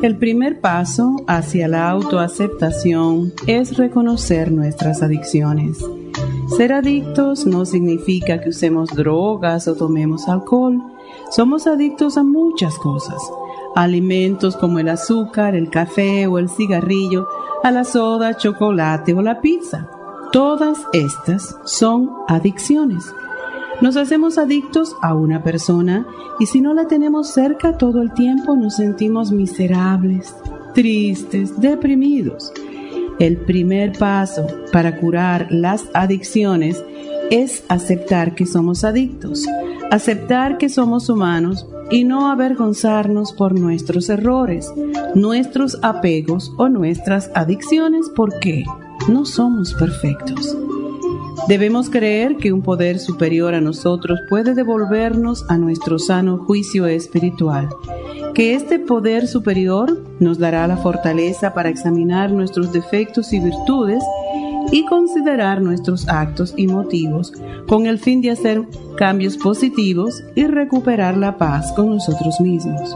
El primer paso hacia la autoaceptación es reconocer nuestras adicciones. Ser adictos no significa que usemos drogas o tomemos alcohol. Somos adictos a muchas cosas. Alimentos como el azúcar, el café o el cigarrillo, a la soda, chocolate o la pizza. Todas estas son adicciones. Nos hacemos adictos a una persona y si no la tenemos cerca todo el tiempo nos sentimos miserables, tristes, deprimidos. El primer paso para curar las adicciones es aceptar que somos adictos, aceptar que somos humanos y no avergonzarnos por nuestros errores, nuestros apegos o nuestras adicciones porque no somos perfectos. Debemos creer que un poder superior a nosotros puede devolvernos a nuestro sano juicio espiritual, que este poder superior nos dará la fortaleza para examinar nuestros defectos y virtudes y considerar nuestros actos y motivos con el fin de hacer cambios positivos y recuperar la paz con nosotros mismos.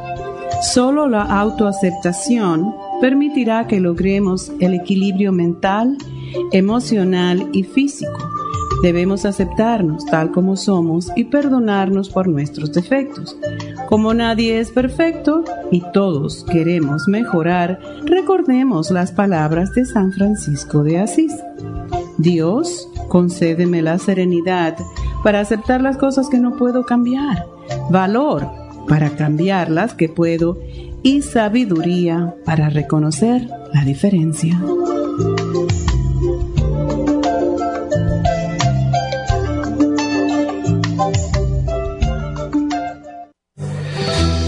Solo la autoaceptación permitirá que logremos el equilibrio mental, emocional y físico Debemos aceptarnos tal como somos y perdonarnos por nuestros defectos. Como nadie es perfecto y todos queremos mejorar, recordemos las palabras de San Francisco de Asís. Dios, concédeme la serenidad para aceptar las cosas que no puedo cambiar, valor para cambiar las que puedo y sabiduría para reconocer la diferencia.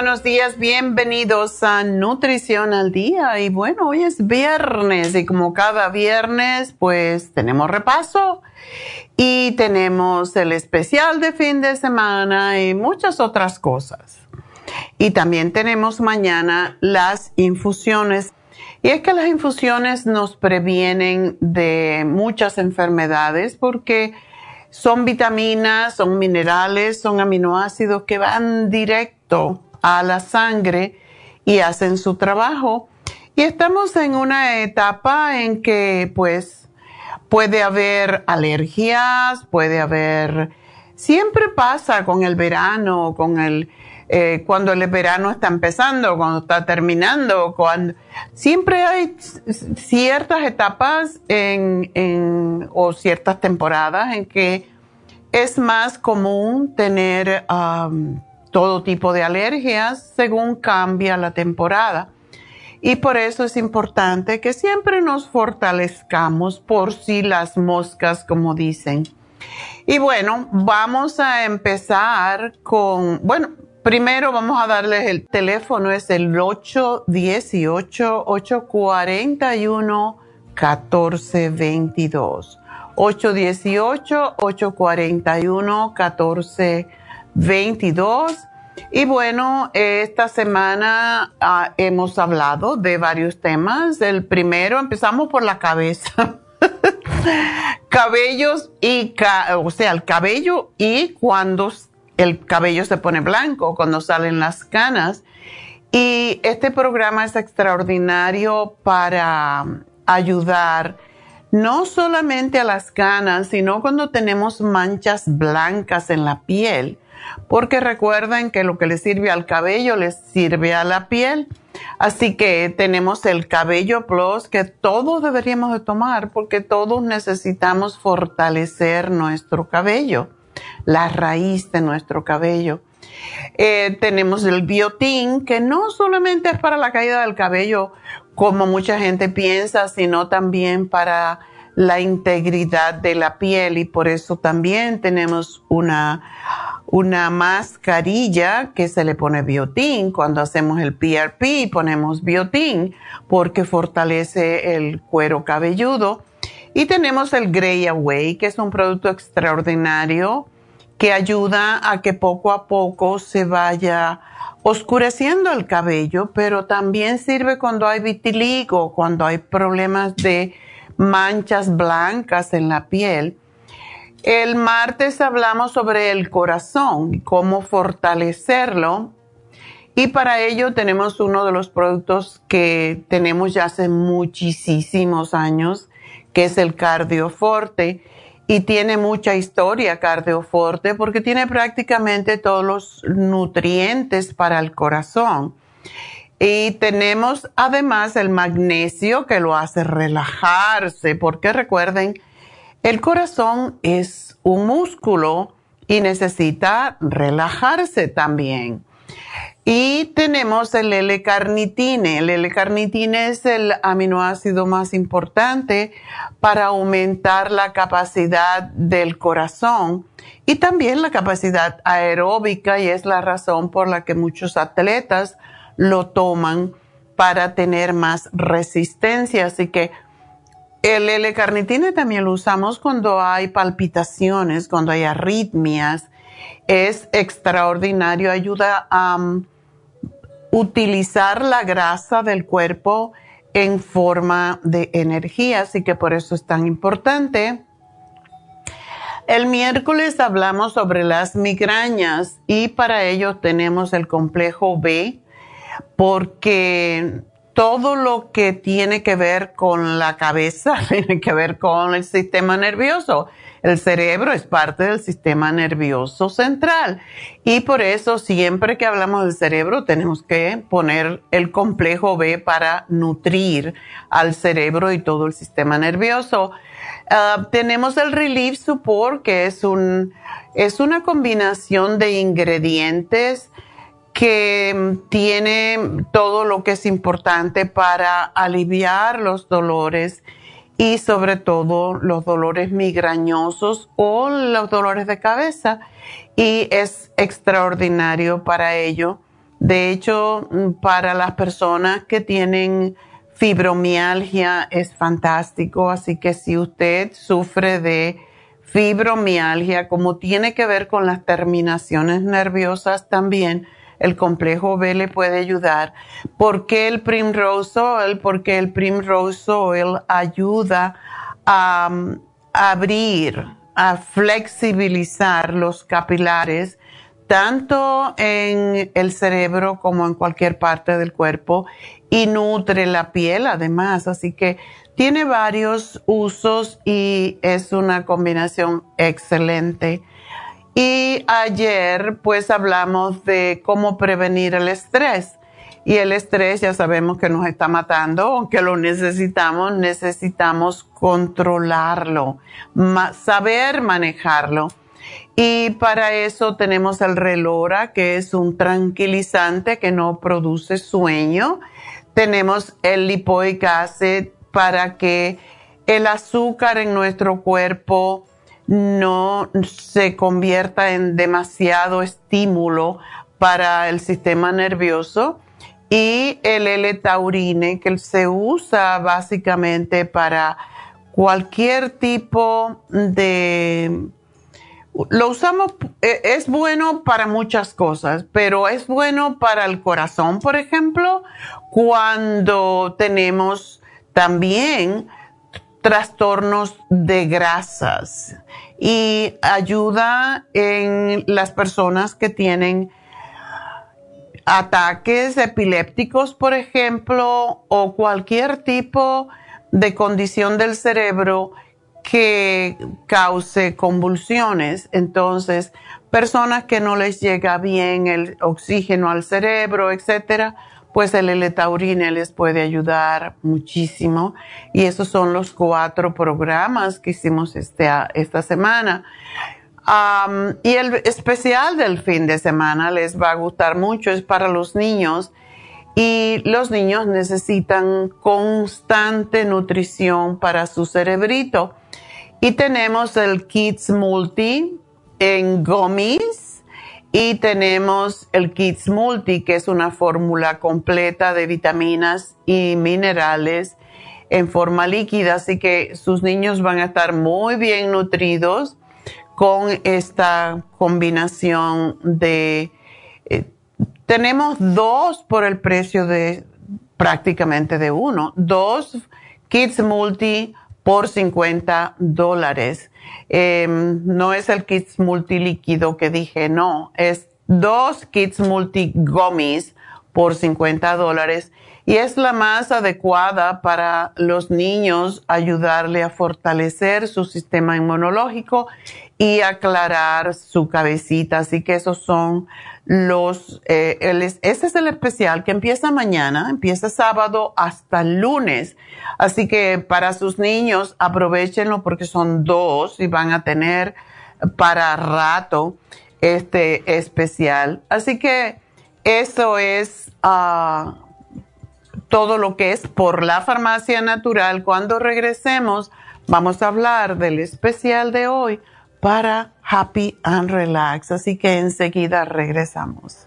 Buenos días, bienvenidos a Nutrición al Día. Y bueno, hoy es viernes y como cada viernes, pues tenemos repaso y tenemos el especial de fin de semana y muchas otras cosas. Y también tenemos mañana las infusiones Y es que las infusiones nos previenen de muchas enfermedades porque son vitaminas, son minerales, son aminoácidos que van directo a la sangre y hacen su trabajo. Y estamos en una etapa en que pues puede haber alergias, puede haber, siempre pasa con el verano, con el, eh, cuando el verano está empezando, cuando está terminando, cuando siempre hay ciertas etapas en, o ciertas temporadas en que es más común tener todo tipo de alergias según cambia la temporada. Y por eso es importante que siempre nos fortalezcamos por si las moscas, como dicen. Y bueno, vamos a empezar con, bueno, Primero vamos a darles el teléfono, es el 818-841-1422. 818-841-1422. Y bueno, esta semana ah, hemos hablado de varios temas. El primero, empezamos por la cabeza. Cabellos y, o sea, el cabello y cuando el cabello se pone blanco, cuando salen las canas. Y este programa es extraordinario para ayudar no solamente a las canas, sino cuando tenemos manchas blancas en la piel, porque recuerden que lo que le sirve al cabello les sirve a la piel. Así que tenemos el cabello plus que todos deberíamos de tomar porque todos necesitamos fortalecer nuestro cabello la raíz de nuestro cabello. Eh, tenemos el biotín, que no solamente es para la caída del cabello, como mucha gente piensa, sino también para la integridad de la piel y por eso también tenemos una, una mascarilla que se le pone biotín. Cuando hacemos el PRP ponemos biotín porque fortalece el cuero cabelludo. Y tenemos el Grey Away, que es un producto extraordinario que ayuda a que poco a poco se vaya oscureciendo el cabello, pero también sirve cuando hay vitiligo, cuando hay problemas de manchas blancas en la piel. El martes hablamos sobre el corazón cómo fortalecerlo. Y para ello tenemos uno de los productos que tenemos ya hace muchísimos años, que es el Cardioforte y tiene mucha historia cardioforte porque tiene prácticamente todos los nutrientes para el corazón. Y tenemos además el magnesio que lo hace relajarse porque recuerden, el corazón es un músculo y necesita relajarse también. Y tenemos el L-carnitine. El L-carnitine es el aminoácido más importante para aumentar la capacidad del corazón y también la capacidad aeróbica y es la razón por la que muchos atletas lo toman para tener más resistencia. Así que el L-carnitine también lo usamos cuando hay palpitaciones, cuando hay arritmias. Es extraordinario, ayuda a utilizar la grasa del cuerpo en forma de energía, así que por eso es tan importante. El miércoles hablamos sobre las migrañas y para ello tenemos el complejo B porque todo lo que tiene que ver con la cabeza tiene que ver con el sistema nervioso. El cerebro es parte del sistema nervioso central y por eso siempre que hablamos del cerebro tenemos que poner el complejo B para nutrir al cerebro y todo el sistema nervioso. Ah, tenemos el Relief Support que es, un, es una combinación de ingredientes que tiene todo lo que es importante para aliviar los dolores y sobre todo los dolores migrañosos o los dolores de cabeza y es extraordinario para ello. De hecho, para las personas que tienen fibromialgia es fantástico, así que si usted sufre de fibromialgia, como tiene que ver con las terminaciones nerviosas también, el complejo B le puede ayudar. ¿Por qué el Primrose Oil? Porque el Primrose Oil ayuda a, um, abrir, a flexibilizar los capilares tanto en el cerebro como en cualquier parte del cuerpo y nutre la piel además. Así que tiene varios usos y es una combinación excelente. Y ayer pues hablamos de cómo prevenir el estrés. Y el estrés ya sabemos que nos está matando, aunque lo necesitamos, necesitamos controlarlo, saber manejarlo. Y para eso tenemos el relora, que es un tranquilizante que no produce sueño. Tenemos el lipoic acid para que el azúcar en nuestro cuerpo no se convierta en demasiado estímulo para el sistema nervioso y el L-taurine que se usa básicamente para cualquier tipo de lo usamos, e, es bueno para muchas cosas, pero es bueno para el corazón, por ejemplo, cuando tenemos también trastornos de grasas y ayuda en las personas que tienen ataques epilépticos, por ejemplo, o cualquier tipo de condición del cerebro que cause convulsiones. Entonces, personas que no les llega bien el oxígeno al cerebro, etcétera, pues el l les puede ayudar muchísimo. Y esos son los cuatro programas que hicimos este, esta semana. y el especial del fin de semana les va a gustar mucho, es para los niños. Y los niños necesitan constante nutrición para su cerebrito. Y tenemos el Kids Multi en gummies y tenemos el Kids Multi, que es una fórmula completa de vitaminas y minerales en forma líquida, así que sus niños van a estar muy bien nutridos con esta combinación de... Eh, tenemos dos por el precio de prácticamente de uno, dos Kids Multi por 50 dólares. Em, no es el Kids Multilíquido que dije, no, es dos Kids Multi Gummies por 50 dólares y es la más adecuada para los niños ayudarle a fortalecer su sistema inmunológico y aclarar su cabecita. Así que esos son los, eh, este es el especial que empieza mañana, empieza sábado hasta lunes. Así que para sus niños aprovechenlo porque son dos y van a tener para rato este especial. Así que eso es ah, todo lo que es por la farmacia natural. Cuando regresemos vamos a hablar del especial de hoy para Happy and Relax. Así que enseguida regresamos.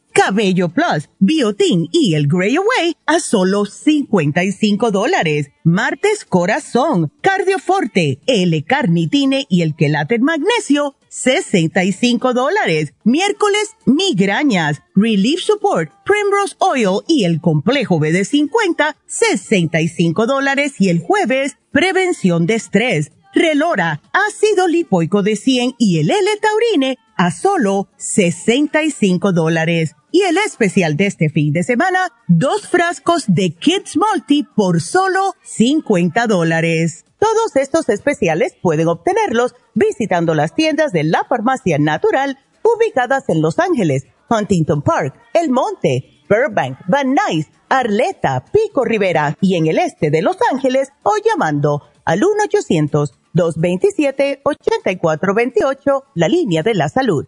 Cabello Plus, Biotin y el Grey Away a solo 55 dólares. Martes Corazón, Cardioforte, L-Carnitine y el Quelaten Magnesio, 65 dólares. Miércoles, Migrañas, Relief Support, Primrose Oil y el Complejo BD50, 65 dólares. Y el jueves, Prevención de Estrés, Relora, ácido lipoico de 100 y el L-Taurine a solo 65 dólares. Y el especial de este fin de semana, dos frascos de Kids Multi por solo 50 dólares. Todos estos especiales pueden obtenerlos visitando las tiendas de la farmacia natural ubicadas en Los Ángeles, Huntington Park, El Monte, Burbank, Van Nuys, Arleta, Pico Rivera y en el este de Los Ángeles o llamando al 1-800-227-8428, la línea de la salud.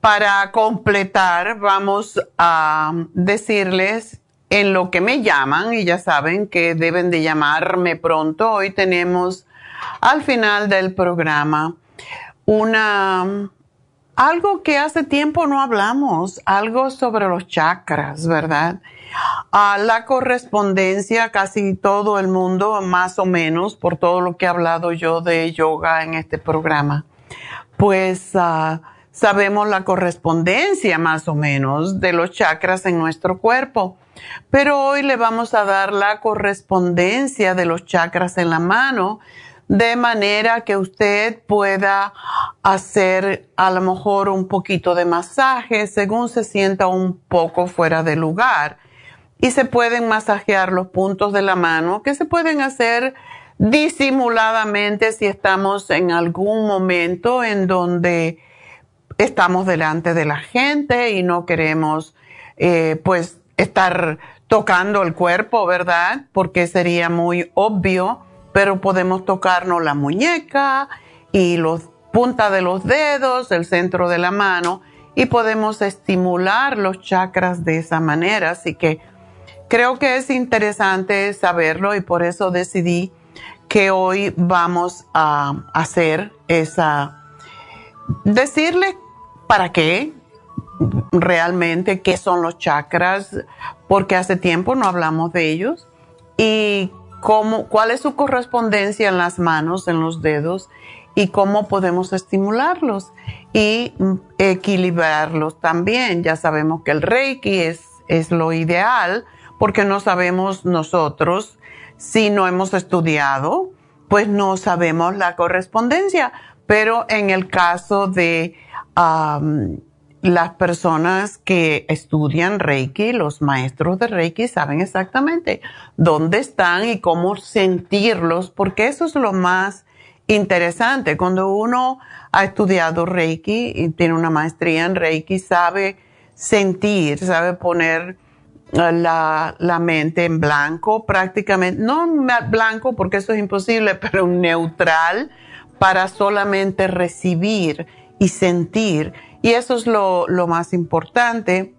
para completar, vamos a decirles en lo que me llaman y ya saben que deben de llamarme pronto. Hoy tenemos al final del programa una algo que hace tiempo no hablamos, algo sobre los chakras, ¿verdad? A la correspondencia, casi todo el mundo, más o menos, por todo lo que he hablado yo de yoga en este programa, pues uh, sabemos la correspondencia más o menos de los chakras en nuestro cuerpo. Pero hoy le vamos a dar la correspondencia de los chakras en la mano de manera que usted pueda hacer a lo mejor un poquito de masaje según se sienta un poco fuera de lugar. Y se pueden masajear los puntos de la mano que se pueden hacer disimuladamente si estamos en algún momento en donde estamos delante de la gente y no queremos eh, pues estar tocando el cuerpo, ¿verdad? Porque sería muy obvio, pero podemos tocarnos la muñeca y los punta de los dedos, el centro de la mano y podemos estimular los chakras de esa manera. Así que creo que es interesante saberlo y por eso decidí que hoy vamos a hacer esa, decirle para qué realmente, qué son los chakras, porque hace tiempo no hablamos de ellos, y cómo, cuál es su correspondencia en las manos, en los dedos, y cómo podemos estimularlos y equilibrarlos también. Ya sabemos que el Reiki es, es lo ideal, porque no sabemos nosotros, si no hemos estudiado, pues no sabemos la correspondencia, pero en el caso de las personas que estudian Reiki, los maestros de Reiki, saben exactamente dónde están y cómo sentirlos, porque eso es lo más interesante. Cuando uno ha estudiado Reiki y tiene una maestría en Reiki, sabe sentir, sabe poner eh, la, mente en blanco prácticamente, no blanco porque eso es imposible, pero neutral para solamente recibir y sentir y eso es lo, más importante.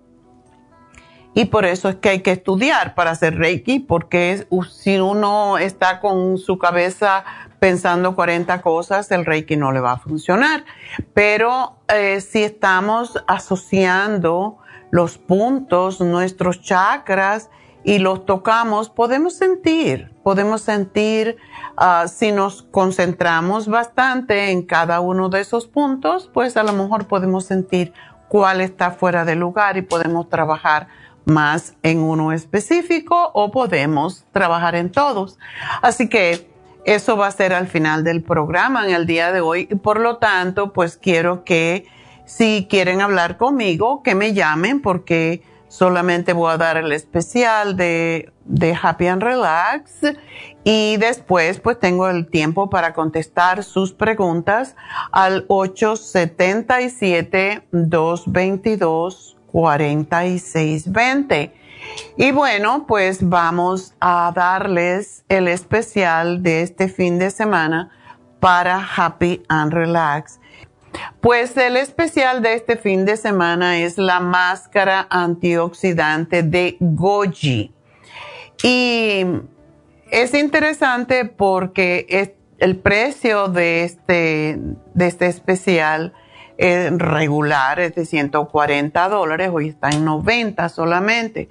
Y por eso es que hay que estudiar para hacer Reiki, porque si uno está con su cabeza pensando 40 cosas, el Reiki no le va a funcionar. Pero eh, si estamos asociando los puntos, nuestros chakras, y los tocamos, podemos sentir, podemos sentir Ah, si nos concentramos bastante en cada uno de esos puntos, pues a lo mejor podemos sentir cuál está fuera de lugar y podemos trabajar más en uno específico o podemos trabajar en todos. Así que eso va a ser al final del programa en el día de hoy y por lo tanto, pues quiero que si quieren hablar conmigo, que me llamen porque solamente voy a dar el especial de, Happy and Relax y después pues tengo el tiempo para contestar sus preguntas al 877-222-4620. Y bueno, pues vamos a darles el especial de este fin de semana para Happy and Relax. Pues el especial de este fin de semana es la máscara antioxidante de Goji. Y es interesante porque el precio de este, de este especial es regular, es de 140 dólares, hoy está en 90 solamente.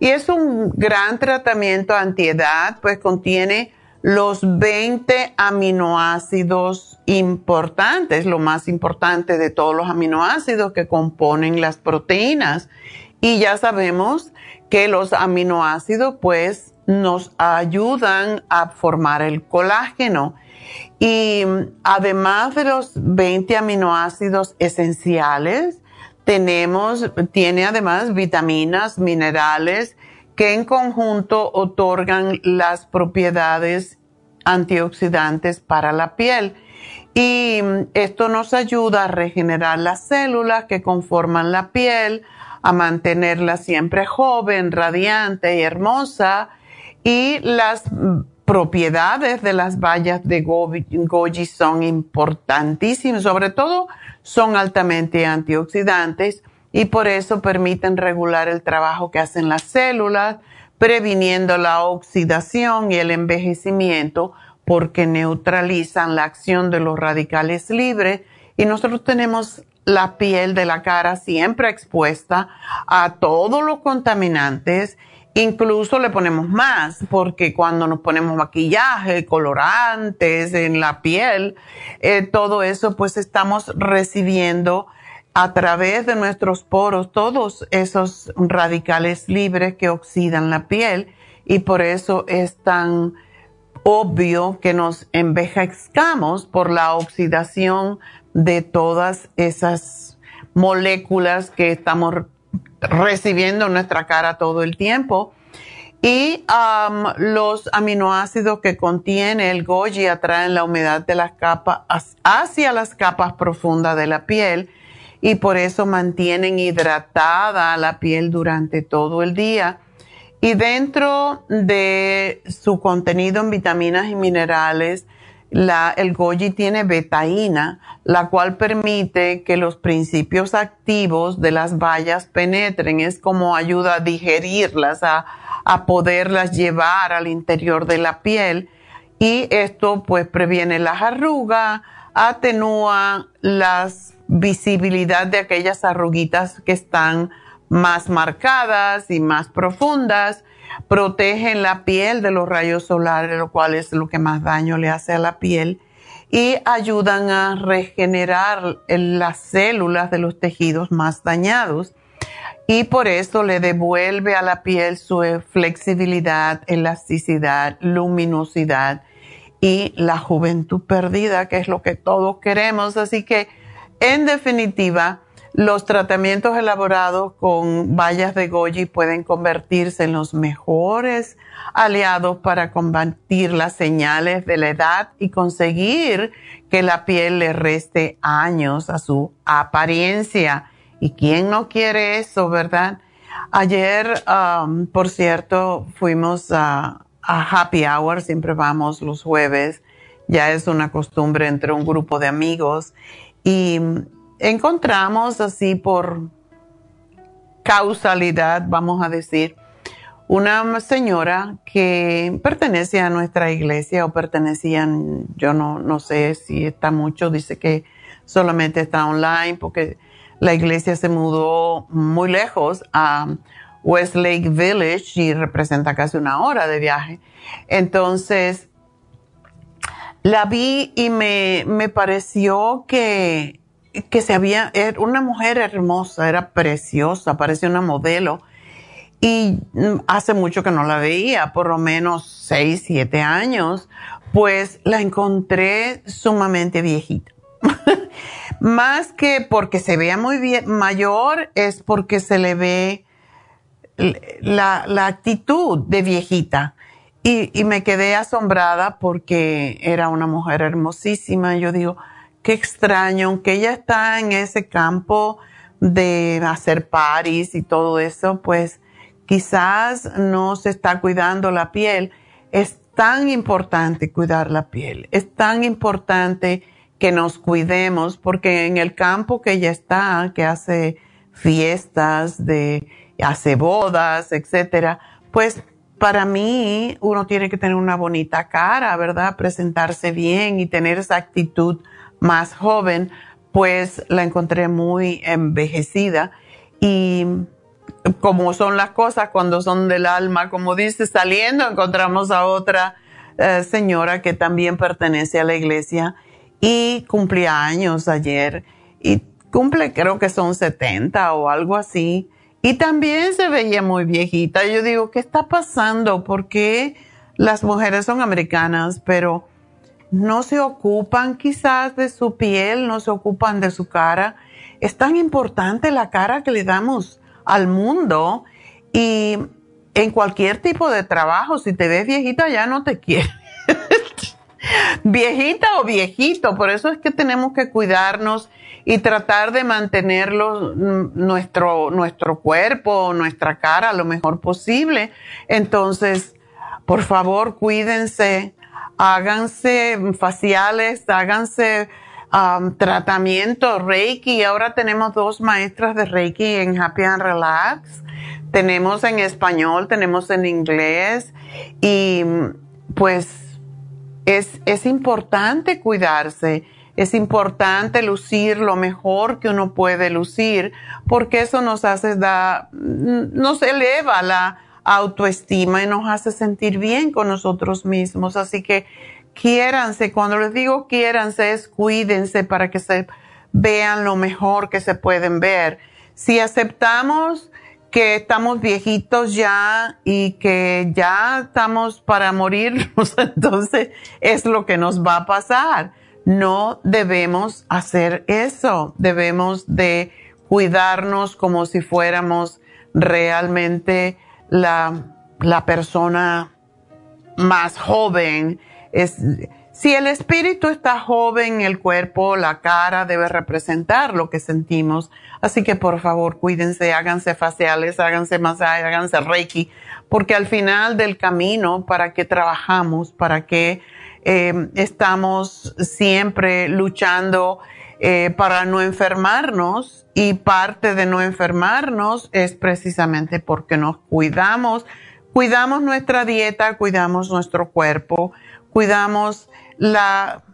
Y es un gran tratamiento antiedad, pues contiene los 20 aminoácidos importantes, lo más importante de todos los aminoácidos que componen las proteínas. Y ya sabemos que los aminoácidos pues nos ayudan a formar el colágeno. Y además de los 20 aminoácidos esenciales, tenemos, tiene además vitaminas, minerales, que en conjunto otorgan las propiedades antioxidantes para la piel. Y esto nos ayuda a regenerar las células que conforman la piel, a mantenerla siempre joven, radiante y hermosa. Y las propiedades de las bayas de goji son importantísimas, sobre todo son altamente antioxidantes y por eso permiten regular el trabajo que hacen las células, previniendo la oxidación y el envejecimiento porque neutralizan la acción de los radicales libres. Y nosotros tenemos la piel de la cara siempre expuesta a todos los contaminantes, incluso le ponemos más porque cuando nos ponemos maquillaje, colorantes en la piel, eh, todo eso pues estamos recibiendo a través de nuestros poros todos esos radicales libres que oxidan la piel y por eso es tan obvio que nos envejezcamos por la oxidación de todas esas moléculas que estamos recibiendo en nuestra cara todo el tiempo. Y los aminoácidos que contiene el goji atraen la humedad de las capas hacia las capas profundas de la piel y por eso mantienen hidratada la piel durante todo el día. Y dentro de su contenido en vitaminas y minerales, la, el goji tiene betaína, la cual permite que los principios activos de las bayas penetren. Es como ayuda a digerirlas, a, a poderlas llevar al interior de la piel. Y esto pues previene las arrugas, atenúa las visibilidad de aquellas arruguitas que están más marcadas y más profundas, protegen la piel de los rayos solares, lo cual es lo que más daño le hace a la piel, y ayudan a regenerar las células de los tejidos más dañados. Y por eso le devuelve a la piel su flexibilidad, elasticidad, luminosidad y la juventud perdida, que es lo que todos queremos. Así que en definitiva, los tratamientos elaborados con bayas de goji pueden convertirse en los mejores aliados para combatir las señales de la edad y conseguir que la piel le reste años a su apariencia. ¿Y quién no quiere eso, verdad? Ayer, um, por cierto, fuimos a Happy Hour, siempre vamos los jueves, ya es una costumbre entre un grupo de amigos y encontramos así por causalidad, vamos a decir, una señora que pertenece a nuestra iglesia o pertenecían, yo no, no sé si está mucho, dice que solamente está online porque la iglesia se mudó muy lejos a Westlake Village y representa casi una hora de viaje. Entonces, la vi y me, me pareció que, que se había, era una mujer hermosa, era preciosa, parecía una modelo y mm, hace mucho que no la veía, por lo menos seis, siete años, pues la encontré sumamente viejita. Más que porque se vea muy bien, mayor, es porque se le ve la, la actitud de viejita. Y, y, me quedé asombrada porque era una mujer hermosísima. Yo digo, qué extraño, que ella está en ese campo de hacer paris y todo eso, pues quizás no se está cuidando la piel. Es tan importante cuidar la piel, es tan importante que nos cuidemos porque en el campo que ella está, que hace fiestas, de, hace bodas, etcétera, pues para mí uno tiene que tener una bonita cara, ¿verdad? Presentarse bien y tener esa actitud más joven, pues la encontré muy envejecida y como son las cosas cuando son del alma, como dice, saliendo encontramos a otra eh, señora que también pertenece a la iglesia y cumplía años ayer y cumple creo que son 70 o algo así y también se veía muy viejita. Yo digo, ¿qué está pasando? Porque las mujeres son americanas, pero no se ocupan quizás de su piel, no se ocupan de su cara? Es tan importante la cara que le damos al mundo y en cualquier tipo de trabajo, si te ves viejita ya no te quiere. viejita o viejito, por eso es que tenemos que cuidarnos y tratar de mantenerlo mm, nuestro, nuestro cuerpo, nuestra cara lo mejor posible. Entonces, por favor, cuídense, háganse faciales, háganse um, tratamiento Reiki. Ahora tenemos dos maestras de Reiki en Happy and Relax. Tenemos en español, tenemos en inglés y pues es, es importante cuidarse. Es importante lucir lo mejor que uno puede lucir porque eso nos hace da, nos eleva la autoestima y nos hace sentir bien con nosotros mismos. Así que quiéranse, cuando les digo quiéranse es cuídense para que se vean lo mejor que se pueden ver. Si aceptamos que estamos viejitos ya y que ya estamos para morirnos, entonces es lo que nos va a pasar. No debemos hacer eso, debemos de cuidarnos como si fuéramos realmente la, la persona más joven si el espíritu está joven, el cuerpo, la cara debe representar lo que sentimos. Así que por favor, cuídense, háganse faciales, háganse masajes, háganse reiki, porque al final del camino, ¿para qué trabajamos? ¿Para qué eh, estamos siempre luchando eh, para no enfermarnos? Y parte de no enfermarnos es precisamente porque nos cuidamos, cuidamos nuestra dieta, cuidamos nuestro cuerpo cuidamos la...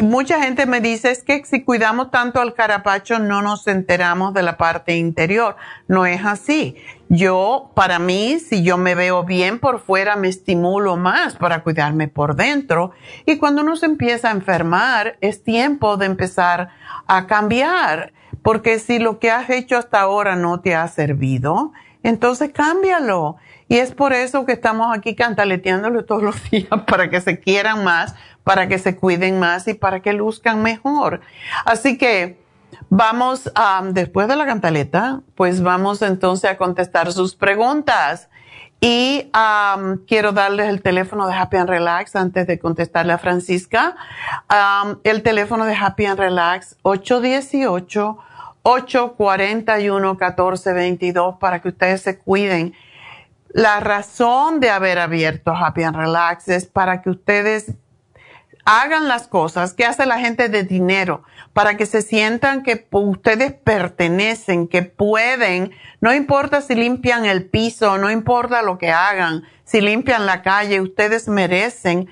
Mucha gente me dice es que si cuidamos tanto al carapacho no nos enteramos de la parte interior. No es así. Yo, para mí, si yo me veo bien por fuera, me estimulo más para cuidarme por dentro. Y cuando uno se empieza a enfermar, es tiempo de empezar a cambiar. Porque si lo que has hecho hasta ahora no te ha servido, entonces cámbialo. Y es por eso que estamos aquí cantaleteándolo todos los días para que se quieran más, para que se cuiden más y para que luzcan mejor. Así que Vamos, después de la cantaleta, pues vamos entonces a contestar sus preguntas. Y quiero darles el teléfono de Happy and Relax antes de contestarle a Francisca. el teléfono de Happy and Relax, 818-841-1422, para que ustedes se cuiden. La razón de haber abierto Happy and Relax es para que ustedes hagan las cosas que hace la gente de dinero para que se sientan que ustedes pertenecen, que pueden, no importa si limpian el piso, no importa lo que hagan, si limpian la calle, ustedes merecen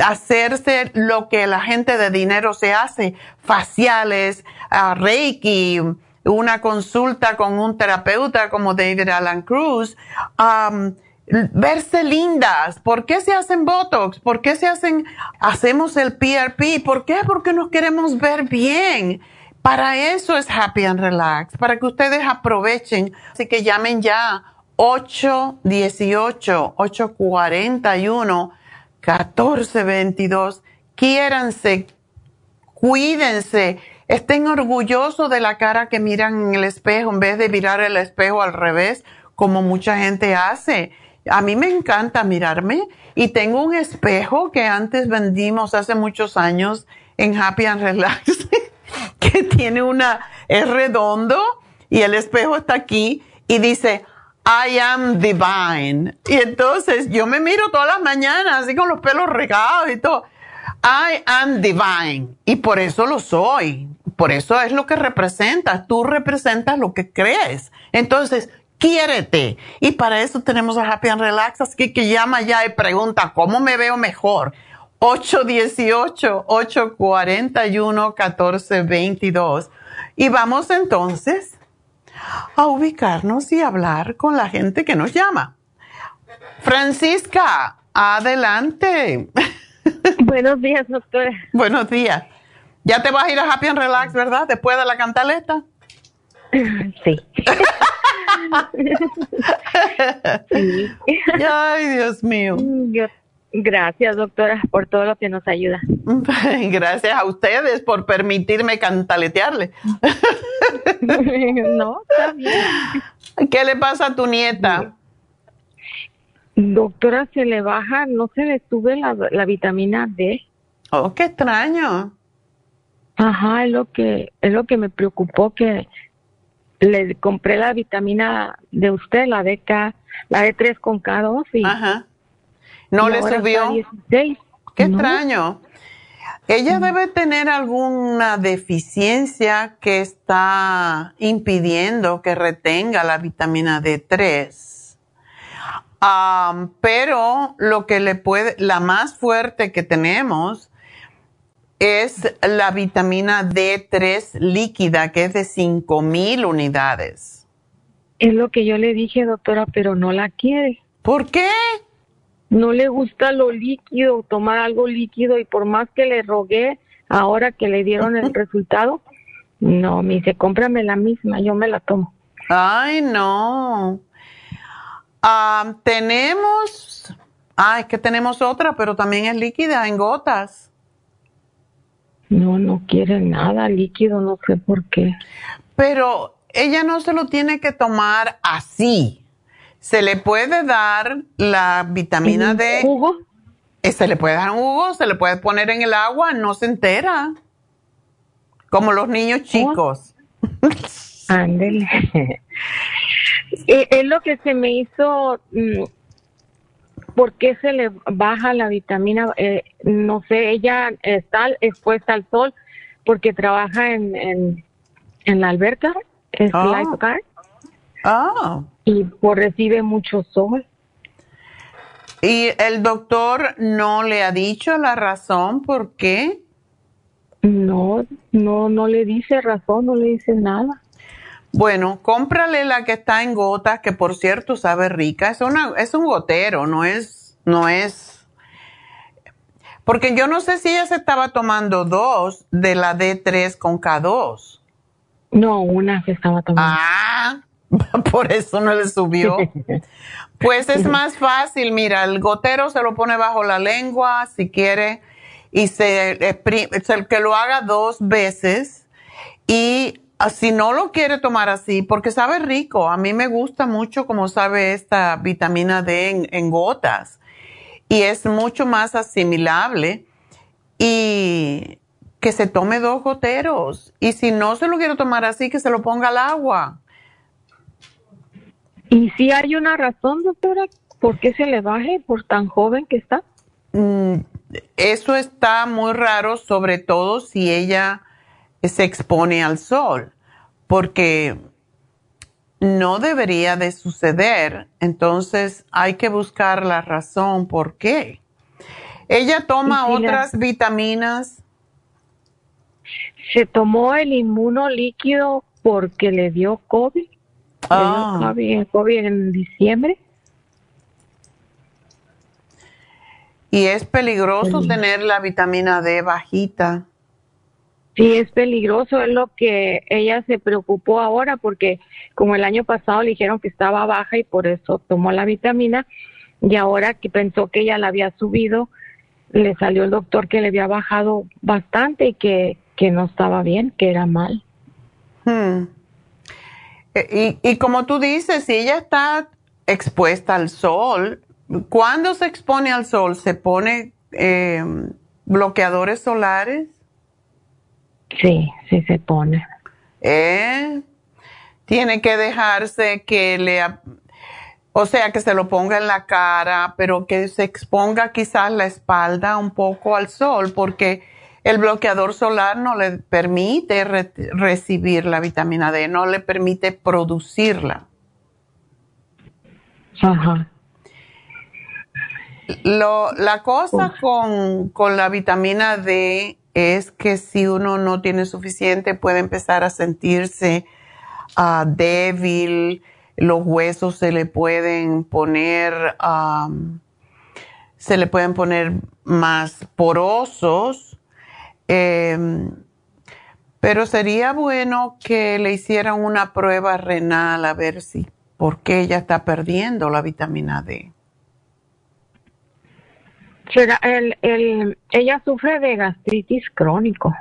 hacerse lo que la gente de dinero se hace, faciales, reiki, una consulta con un terapeuta como David Alan Cruz, um, verse lindas. ¿Por qué se hacen Botox? ¿Por qué se hacen, hacemos el PRP? ¿Por qué? Porque nos queremos ver bien. Para eso es Happy and Relax, para que ustedes aprovechen. Así que llamen ya 818-841-1422. Quiéranse, cuídense, estén orgullosos de la cara que miran en el espejo en vez de mirar el espejo al revés, como mucha gente hace a mí me encanta mirarme y tengo un espejo que antes vendimos hace muchos años en Happy and Relax, que tiene una, es redondo y el espejo está aquí y dice, I am divine. Y entonces yo me miro todas las mañanas así con los pelos regados y todo. I am divine. Y por eso lo soy. Por eso es lo que representas. Tú representas lo que crees. Entonces, quiérete. Y para eso tenemos a Happy and Relax, así que llama ya y pregunta, ¿cómo me veo mejor? 818-841-1422. Y vamos entonces a ubicarnos y hablar con la gente que nos llama. Francisca, adelante. Buenos días, doctora. Buenos días. Ya te vas a ir a Happy and Relax, ¿verdad? Después de la cantaleta. Sí. Ay, Dios mío. Gracias, doctora, por todo lo que nos ayuda. Gracias a ustedes por permitirme cantaletearle. no, está bien. ¿Qué le pasa a tu nieta? Doctora, se le baja, no se le sube la, la vitamina D. Oh, qué extraño. Ajá, es lo que es lo que me preocupó que le compré la vitamina de usted, la DK, la D3 con K2 y Ajá. No le subió. Qué extraño. Ella debe tener alguna deficiencia que está impidiendo que retenga la vitamina D3. Pero lo que le puede, la más fuerte que tenemos es la vitamina D3 líquida, que es de 5000 unidades. Es lo que yo le dije, doctora, pero no la quiere. ¿Por qué? No le gusta lo líquido, tomar algo líquido, y por más que le rogué, ahora que le dieron el resultado, no, me dice, cómprame la misma, yo me la tomo. Ay, no. Ah, tenemos, ah, es que tenemos otra, pero también es líquida en gotas. No, no quiere nada líquido, no sé por qué. Pero ella no se lo tiene que tomar así. Se le puede dar la vitamina D. ¿Jugo? Eh, se le puede dar un jugo, se le puede poner en el agua, no se entera. Como los niños chicos. Ándele. Eh, es lo que se me hizo mm, ¿por qué se le baja la vitamina? Eh, no sé, ella está expuesta al sol porque trabaja en, en, la alberca, es oh. Oh. Y por recibe mucho sol. ¿Y el doctor no le ha dicho la razón por qué? No, no, no le dice razón, no le dice nada. Bueno, cómprale la que está en gotas, que por cierto sabe rica. Es una, es un gotero, no es, no es. Porque yo no sé si ella se estaba tomando dos de la D3 con K2. No, una que estaba tomando. Ah, por eso no le subió. pues es más fácil, mira, el gotero se lo pone bajo la lengua si quiere y se, se que lo haga dos veces y si no lo quiere tomar así, porque sabe rico, a mí me gusta mucho como sabe esta vitamina D en, gotas. Y es mucho más asimilable. Y que se tome dos goteros. Y si no se lo quiere tomar así, que se lo ponga al agua. ¿Y si hay una razón, doctora, por qué se le baje por tan joven que está? Mm, eso está muy raro, sobre todo si ella se expone al sol, porque no debería de suceder. Entonces hay que buscar la razón por qué. Ella toma otras vitaminas. Se tomó el inmuno líquido porque le dio COVID. Ah. Le dio COVID en diciembre. Y es peligroso tener la vitamina D bajita. Sí, es peligroso, es lo que ella se preocupó ahora porque como el año pasado le dijeron que estaba baja y por eso tomó la vitamina y ahora que pensó que ella la había subido, le salió el doctor que le había bajado bastante y que, que no estaba bien, que era mal. Hmm. E, y, y como tú dices, si ella está expuesta al sol, ¿cuándo se expone al sol? ¿Se pone eh, bloqueadores solares? Sí, sí se pone. ¿Eh? Tiene que dejarse que le, o sea, que se lo ponga en la cara, pero que se exponga quizás la espalda un poco al sol, porque el bloqueador solar no le permite recibir la vitamina D, no le permite producirla. Ajá. Lo, la cosa con, con la vitamina D es que si uno no tiene suficiente puede empezar a sentirse ah, débil, los huesos se le pueden poner, se le pueden poner más porosos, em, pero sería bueno que le hicieran una prueba renal a ver si, por qué ella está perdiendo la vitamina D el, ella sufre de gastritis crónico.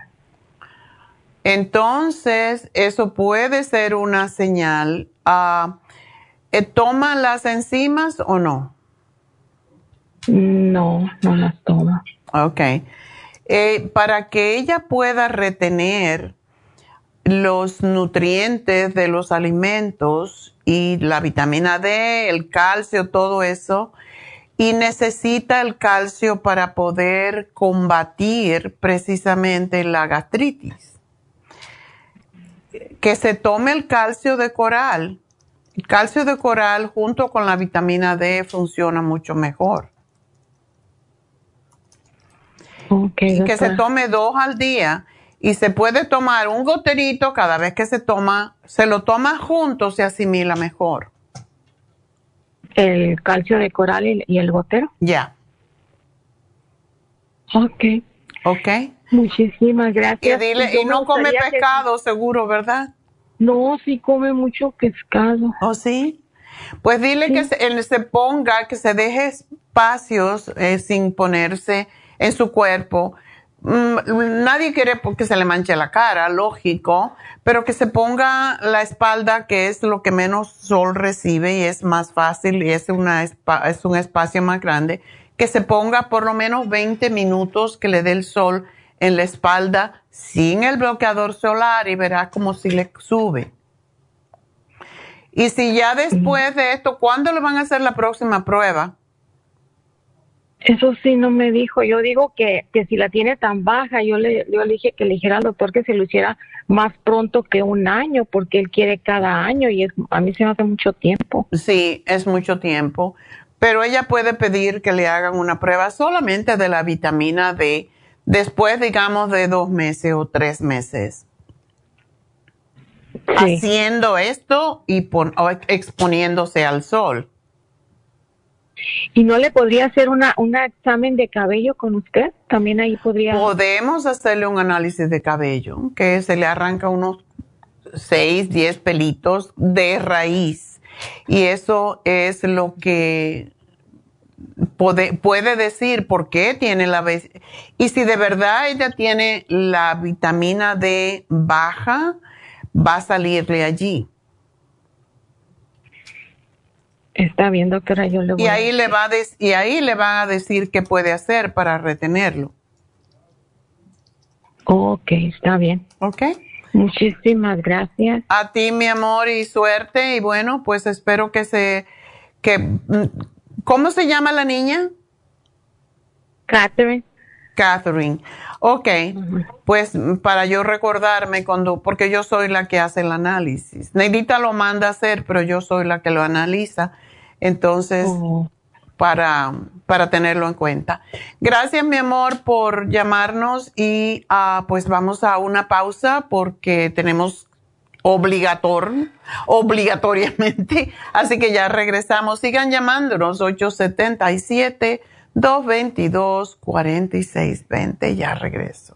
Entonces, eso puede ser una señal. Uh, ¿Toma las enzimas o no? No, no las toma. Ok. Eh, para que ella pueda retener los nutrientes de los alimentos y la vitamina D, el calcio, todo eso, y necesita el calcio para poder combatir precisamente la gastritis. Que se tome el calcio de coral. El calcio de coral junto con la vitamina D funciona mucho mejor. y que se tome dos al día y se puede tomar un goterito cada vez que se toma, se lo toma junto, se asimila mejor el calcio de coral y, el gotero. Ya. Ok. Ok. Muchísimas gracias. Y, dile, y no come pescado, seguro, ¿verdad? No, sí come mucho pescado. ¿Oh, sí? Pues dile que se, se, ponga, que se deje espacios eh, sin ponerse en su cuerpo nadie quiere que se le manche la cara, lógico, pero que se ponga la espalda, que es lo que menos sol recibe y es más fácil y es, una es un espacio más grande, que se ponga por lo menos 20 minutos que le dé el sol en la espalda sin el bloqueador solar y verá como si le sube. Y si ya después de esto, ¿cuándo le van a hacer la próxima prueba? Eso sí no me dijo. Yo digo que, que si la tiene tan baja, yo le, yo le dije que le dijera al doctor que se lo hiciera más pronto que un año, porque él quiere cada año y es, a mí se me hace mucho tiempo. Sí, es mucho tiempo. Pero ella puede pedir que le hagan una prueba solamente de la vitamina D después, digamos, de dos meses o tres meses. Haciendo esto y exponiéndose al sol. ¿Y no le podría hacer una, un examen de cabello con usted? También ahí podría. Podemos hacerle un análisis de cabello, que se le arranca unos 6, 10 pelitos de raíz. Y eso es lo que puede, puede decir por qué tiene la... Y si de verdad ella tiene la vitamina D baja, va a salirle allí. Está bien, doctora, yo le voy y ahí le va a y ahí le van a decir qué puede hacer para retenerlo. Ok, está bien. Ok. Muchísimas gracias. A ti, mi amor, y suerte. Y bueno, pues espero que se... Que, mm, ¿Cómo se llama la niña? Catherine. Catherine. Ok, pues para yo recordarme cuando, porque yo soy la que hace el análisis. Neidita lo manda a hacer, pero yo soy la que lo analiza. Entonces, para, para tenerlo en cuenta. Gracias, mi amor, por llamarnos y uh, pues vamos a una pausa porque tenemos obligator, obligatoriamente. Así que ya regresamos. Sigan llamándonos 877 222-4620. Ya regreso.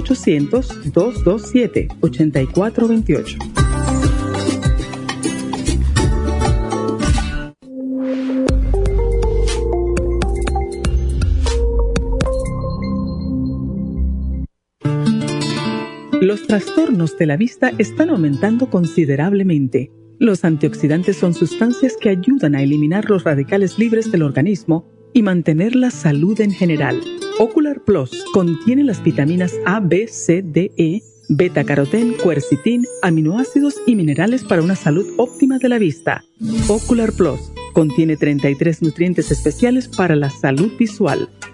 1-800-227-8428. Los trastornos de la vista están aumentando considerablemente. Los antioxidantes son sustancias que ayudan a eliminar los radicales libres del organismo y mantener la salud en general. Ocular Plus contiene las vitaminas A, B, C, D, E, beta carotén, cuercitín, aminoácidos y minerales para una salud óptima de la vista. Ocular Plus contiene 33 nutrientes especiales para la salud visual.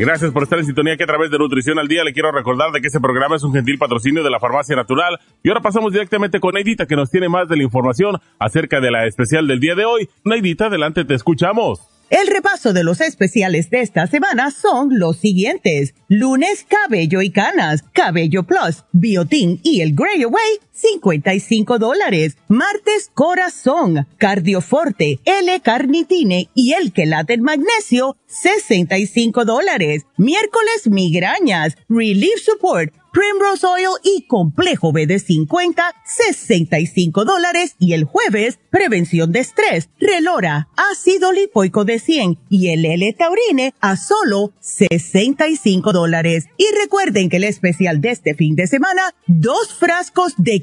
Gracias por estar en sintonía que a través de Nutrición al Día le quiero recordar de que este programa es un gentil patrocinio de la Farmacia Natural. Y ahora pasamos directamente con Neidita que nos tiene más de la información acerca de la especial del día de hoy. Neidita, adelante, te escuchamos. El repaso de los especiales de esta semana son los siguientes. Lunes, cabello y canas, cabello plus, biotin y el Grey Away, 55 dólares. Martes, corazón, cardioforte, L-carnitine y el quelate magnesio, 65 dólares. Miércoles, migrañas, relief support, Primrose Oil y Complejo BD50, 65 dólares. Y el jueves, prevención de estrés, Relora, ácido lipoico de 100 y el L-Taurine a solo 65 dólares. Y recuerden que el especial de este fin de semana, dos frascos de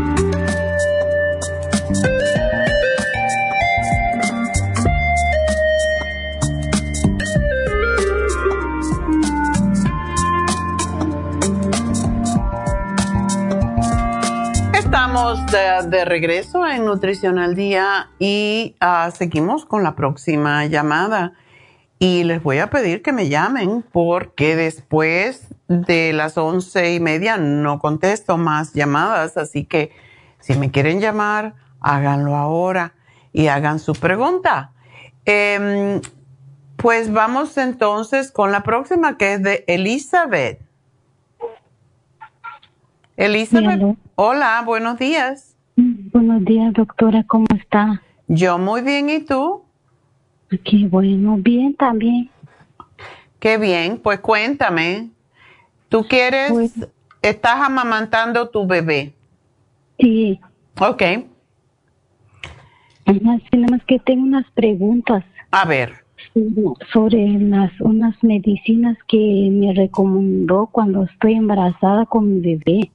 Estamos de, regreso en Nutrición al Día y ah, seguimos con la próxima llamada. Y les voy a pedir que me llamen porque después de las once y media no contesto más llamadas. Así que si me quieren llamar, háganlo ahora y hagan su pregunta. Em, pues vamos entonces con la próxima que es de Elizabeth. Elizabeth, hola, buenos días. Buenos días, doctora, ¿cómo está? Yo muy bien, ¿y tú? Qué bueno, bien también. Qué bien, pues cuéntame, ¿tú quieres, pues estás amamantando tu bebé? Sí. Ok. Nada más que tengo unas preguntas. A ver. Sobre las unas medicinas que me recomendó cuando estoy embarazada con mi bebé.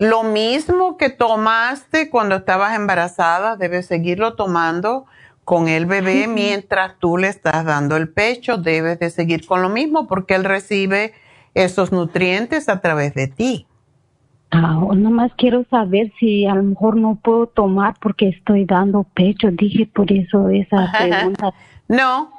Lo mismo que tomaste cuando estabas embarazada, debes seguirlo tomando con el bebé mientras tú le estás dando el pecho. Debes de seguir con lo mismo porque él recibe esos nutrientes a través de ti. Ah, nomás quiero saber si a lo mejor no puedo tomar porque estoy dando pecho. Dije por eso esa pregunta. no,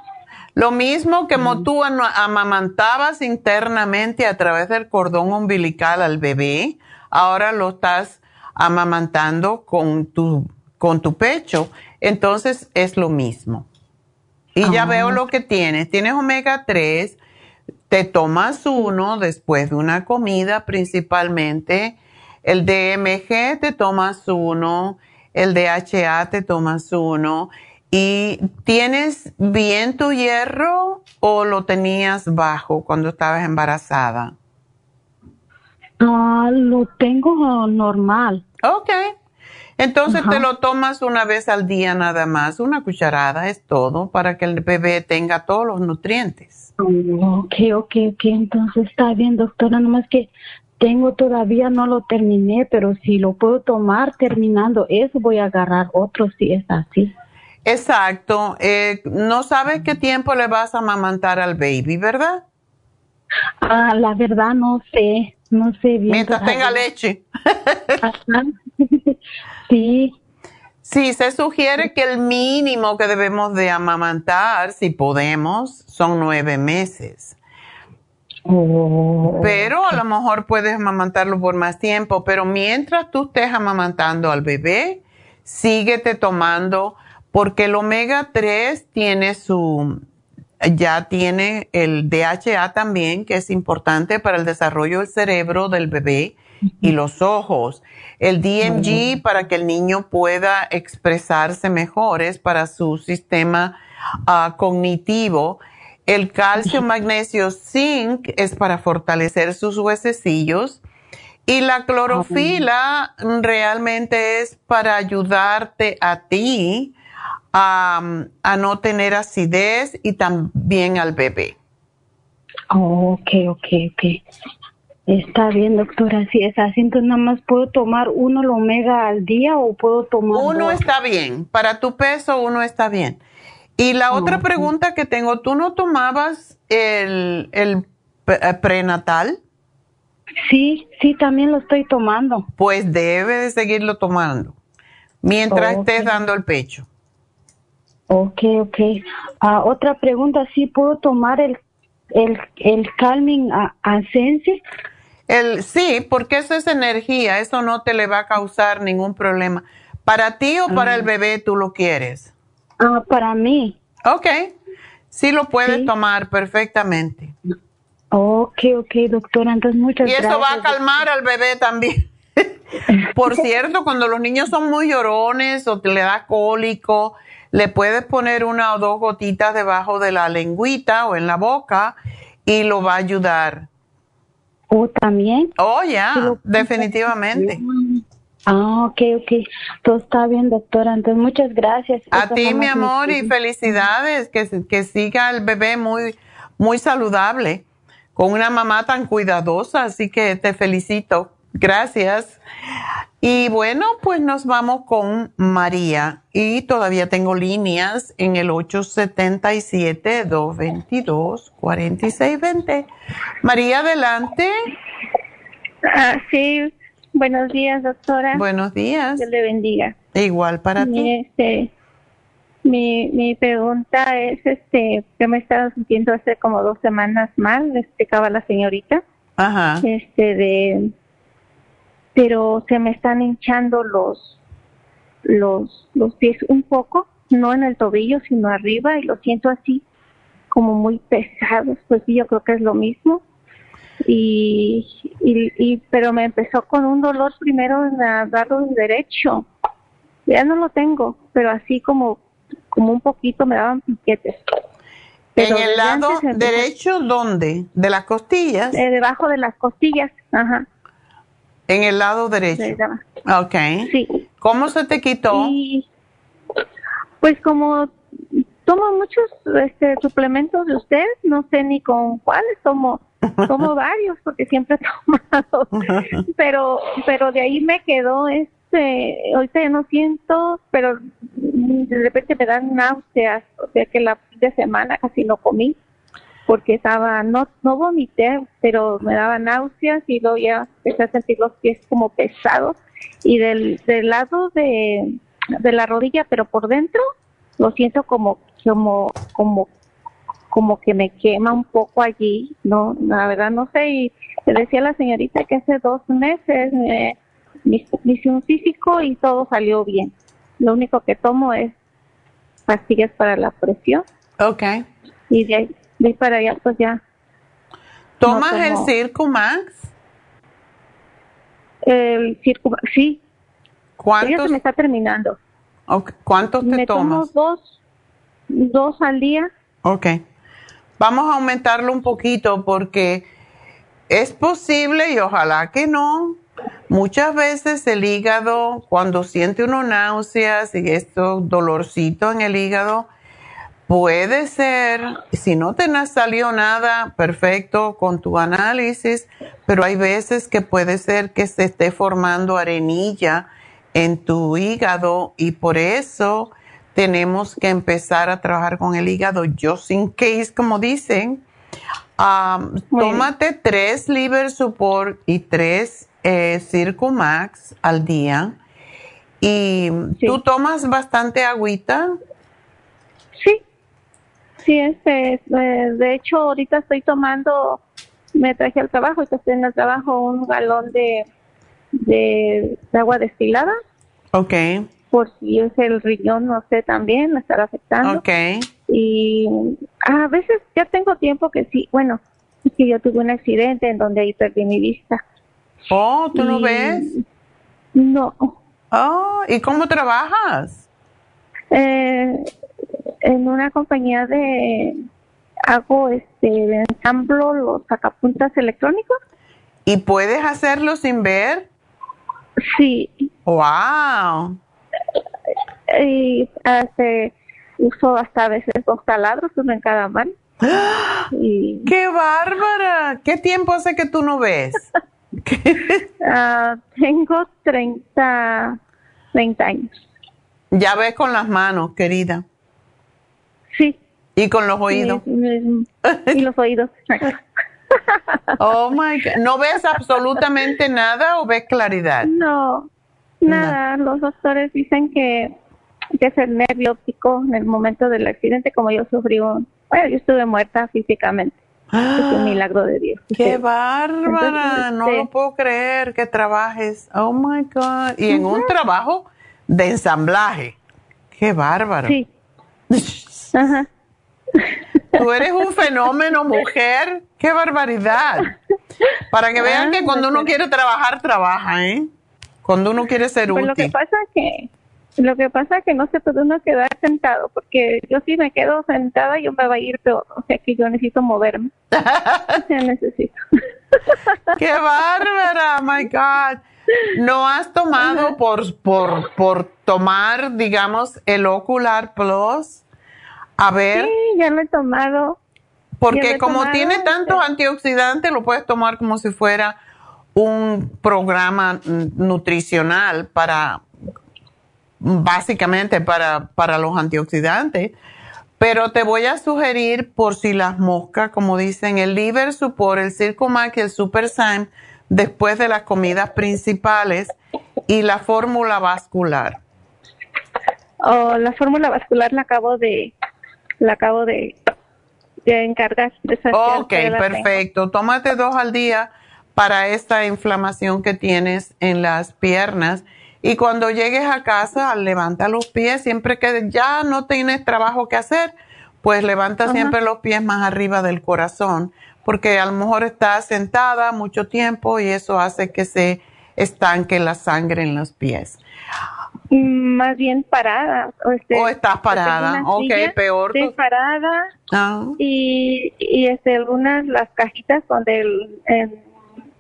lo mismo que como tú amamantabas internamente a través del cordón umbilical al bebé, ahora lo estás amamantando con tu, con tu pecho. Entonces es lo mismo. Y ya veo ah. lo que tienes. Tienes omega 3, te tomas uno después de una comida principalmente. El DMG te tomas uno, el DHA te tomas uno. ¿Y tienes bien tu hierro o lo tenías bajo cuando estabas embarazada? Ah, lo tengo normal. Ok. Entonces te lo tomas una vez al día nada más, una cucharada es todo para que el bebé tenga todos los nutrientes. Ok, ok, ok, entonces está bien, doctora, nomás que tengo todavía, no lo terminé, pero si lo puedo tomar terminando eso, voy a agarrar otro si es así. Exacto, eh, no sabes qué tiempo le vas a amamantar al baby, ¿verdad? Ah, la verdad no sé, no sé bien. Mientras tenga leche. Sí. Sí, se sugiere que el mínimo que debemos de amamantar, si podemos, son nueve meses. Oh. Pero a lo mejor puedes amamantarlo por más tiempo, pero mientras tú estés amamantando al bebé, síguete tomando, porque el omega 3 tiene su, ya tiene el DHA también, que es importante para el desarrollo del cerebro del bebé y los ojos. El DMG para que el niño pueda expresarse mejor es para su sistema ah, cognitivo. El calcio, magnesio, zinc es para fortalecer sus huesecillos. Y la clorofila realmente es para ayudarte a ti a, a, no tener acidez y también al bebé. Oh, ok, ok, ok. Está bien, doctora, si es así, entonces nada más puedo tomar uno el omega al día o puedo tomar Uno está bien, para tu peso uno está bien. Y la otra pregunta que tengo, ¿tú no tomabas el, el eh, prenatal? Sí, sí, también lo estoy tomando. Pues debe de seguirlo tomando mientras estés dando el pecho. Ok, ok. Ah, otra pregunta, ¿sí puedo tomar el, el, el Calming Ascense? El, sí, porque eso es energía, eso no te le va a causar ningún problema. ¿Para ti o para el ah. bebé tú lo quieres? Ah, para mí. Ok, sí lo puedes tomar perfectamente. Ok, ok, doctora, entonces muchas gracias. Y eso va a calmar al bebé también. Por cierto, cuando los niños son muy llorones o te le da cólico, le puedes poner una o dos gotitas debajo de la lengüita o en la boca y lo va a ayudar. ¿O también? Oh, ya, definitivamente. Ah, ok, ok. Todo está bien, doctora. Entonces, muchas gracias. A ti, mi amor, y felicidades. Que, que siga el bebé muy, muy saludable, con una mamá tan cuidadosa. Así que te felicito. Gracias. Y bueno, pues nos vamos con María. Y todavía tengo líneas en el 877-222-4620. María, adelante. Ah, sí, buenos días, doctora. Buenos días. Dios le bendiga. Igual para ti. Este, mi, mi pregunta es, este, que me he estado sintiendo hace como dos semanas mal, le explicaba la señorita. Ajá. Este, de pero se me están hinchando los, los, los pies un poco, no en el tobillo, sino arriba, y lo siento así como muy pesados, pues yo creo que es lo mismo. y, y, y, pero me empezó con un dolor primero en el lado derecho. Ya no lo tengo, pero así como, como un poquito me daban piquetes. ¿En el lado derecho dónde? ¿De las costillas? Eh, debajo de las costillas, ajá. En el lado derecho. ok. Sí. ¿Cómo se te quitó? pues como tomo muchos este, suplementos de usted, no sé ni con cuáles tomo, tomo varios porque siempre he tomado, pero, pero de ahí me quedó este, ahorita ya no siento, pero de repente me dan náuseas, o sea que la de semana casi no comí porque estaba, no, no vomité, pero me daba náuseas y luego ya empecé a sentir los pies como pesados y del, del lado de, de la rodilla, pero por dentro lo siento como, como, como, como que me quema un poco allí, no, la verdad no sé, y le decía a la señorita que hace dos meses me, hice un físico y todo salió bien. Lo único que tomo es pastillas para la presión. Ok. Y de ahí, para allá, pues ya. ¿Tomas el Circumax? El Circumax, sí. ¿Cuántos? Ya se me está terminando. ¿Cuántos te me tomas? Tomo dos, dos al día. Ok. Vamos a aumentarlo un poquito porque es posible y ojalá que no. Muchas veces el hígado, cuando siente uno náuseas y esto dolorcito en el hígado, puede ser, si no te salió nada, perfecto con tu análisis, pero hay veces que puede ser que se esté formando arenilla en tu hígado y por eso tenemos que empezar a trabajar con el hígado just in case, como dicen. tómate tres liver support y tres eh, Circumax al día. ¿Y tú tomas bastante agüita? Sí, este, eh, de hecho ahorita estoy tomando, me traje al trabajo y estoy en el trabajo un galón de de, agua destilada. Ok. Por si es el riñón, no sé, también me estará afectando. Ok. Y a veces ya tengo tiempo que sí, bueno, es que yo tuve un accidente en donde ahí perdí mi vista. Oh, ¿tú no ves? No. Oh, ¿y cómo trabajas? Eh, en una compañía de hago este ensamblo los sacapuntas electrónicos. ¿Y puedes hacerlo sin ver? Sí. Wow. Y hace, uso hasta a veces dos taladros, uno en cada mano. ¡Qué bárbara! ¿Qué tiempo hace que tú no ves? Ah, tengo 30, 30 años. Ya ves con las manos, querida. Sí. ¿Y con los oídos? y los oídos. Oh my God. ¿No ves absolutamente nada o ves claridad? No, nada. Los doctores dicen que, que es el nervio óptico en el momento del accidente, como yo sufrí un. Bueno, yo estuve muerta físicamente. Es un milagro de Dios. ¡Qué bárbara! no lo puedo creer que trabajes. Oh my God. Y en un trabajo de ensamblaje. ¡Qué bárbaro! Sí. Ajá. Tú eres un fenómeno, mujer. ¡Qué barbaridad! Para que vean que cuando uno quiere trabajar, trabaja, ¿eh? Cuando uno quiere ser pues útil. Lo que pasa que lo que pasa es que no se puede uno quedar sentado, porque yo si me quedo sentada yo me va a ir peor, o sea que yo necesito moverme. o necesito. ¡Qué bárbara! ¡My God! ¿No has tomado por, por, por tomar, digamos, el Ocular Plus? A ver. Sí, ya lo he tomado. Porque como tiene tantos antioxidantes, lo puedes tomar como si fuera un programa nutricional para, básicamente para, para los antioxidantes. Pero te voy a sugerir, por si las moscas, como dicen, el liver support, el Circumax y el Super después de las comidas principales y la fórmula vascular. Oh, la fórmula vascular la acabo de la acabo de, encargar. De ok, perfecto. Tómate dos al día para esta inflamación que tienes en las piernas. Y cuando llegues a casa, levanta los pies, siempre que ya no tienes trabajo que hacer, pues levanta siempre los pies más arriba del corazón porque a lo mejor está sentada mucho tiempo y eso hace que se estanque la sangre en los pies. Más bien parada. O, este, estás parada, ok, peor. Estoy parada ah. y, y este, algunas, las cajitas donde el,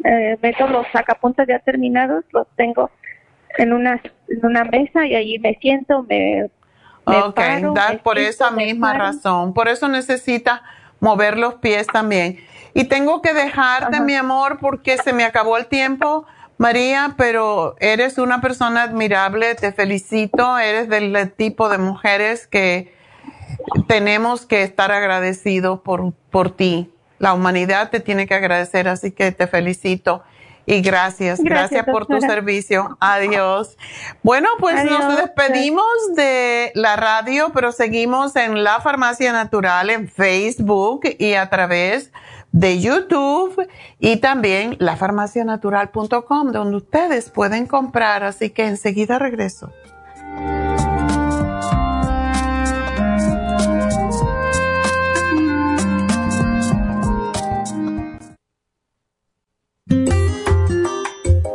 eh, meto los sacapuntas ya terminados, los tengo en una, en una mesa y allí me siento, me... me ok, por esa misma razón. Por eso necesita mover los pies también. Y tengo que dejarte, mi amor, porque se me acabó el tiempo. María, pero eres una persona admirable, te felicito, eres del tipo de mujeres que tenemos que estar agradecidos por, por ti. La humanidad te tiene que agradecer, así que te felicito y gracias, gracias, por tu servicio. Adiós. Bueno, pues nos despedimos de la radio, pero seguimos en La Farmacia Natural en Facebook y a través de YouTube y también lafarmacianatural.com donde ustedes pueden comprar, así que enseguida regreso.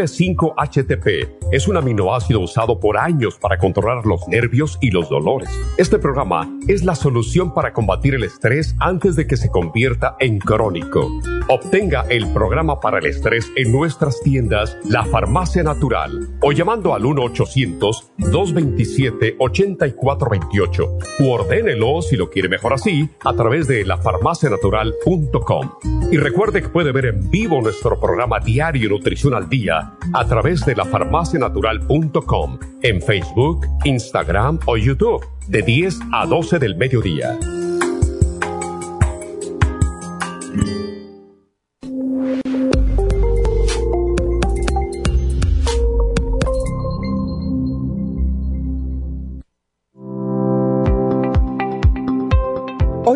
L5-HTP es un aminoácido usado por años para controlar los nervios y los dolores. Este programa es la solución para combatir el estrés antes de que se convierta en crónico. Obtenga el programa para el estrés en nuestras tiendas La Farmacia Natural o llamando al 1-800-227-8428 o ordénelo si lo quiere mejor así a través de la farmacia natural.com. Y recuerde que puede ver en vivo nuestro programa diario Nutrición al Día a través de la farmacianatural.com en Facebook, Instagram o YouTube de 10 a 12 del mediodía.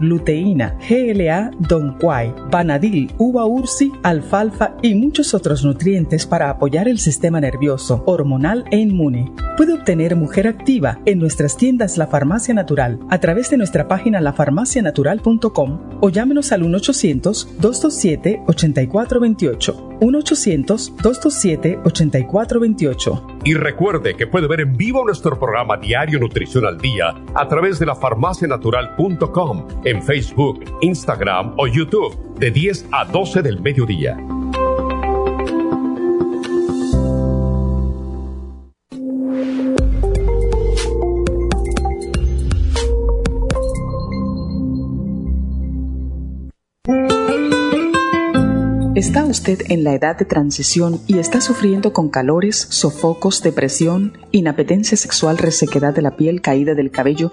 luteína, GLA, donquai, vanadil, uva ursi, alfalfa y muchos otros nutrientes para apoyar el sistema nervioso, hormonal e inmune. Puede obtener Mujer Activa en nuestras tiendas La Farmacia Natural a través de nuestra página lafarmacianatural.com o llámenos al 1-800-227-8428. 1-800-227-8428. Y recuerde que puede ver en vivo nuestro programa Diario Nutrición al Día a través de la en Facebook, Instagram o YouTube de 10 a 12 del mediodía. ¿Está usted en la edad de transición y está sufriendo con calores, sofocos, depresión, inapetencia sexual, resequedad de la piel, caída del cabello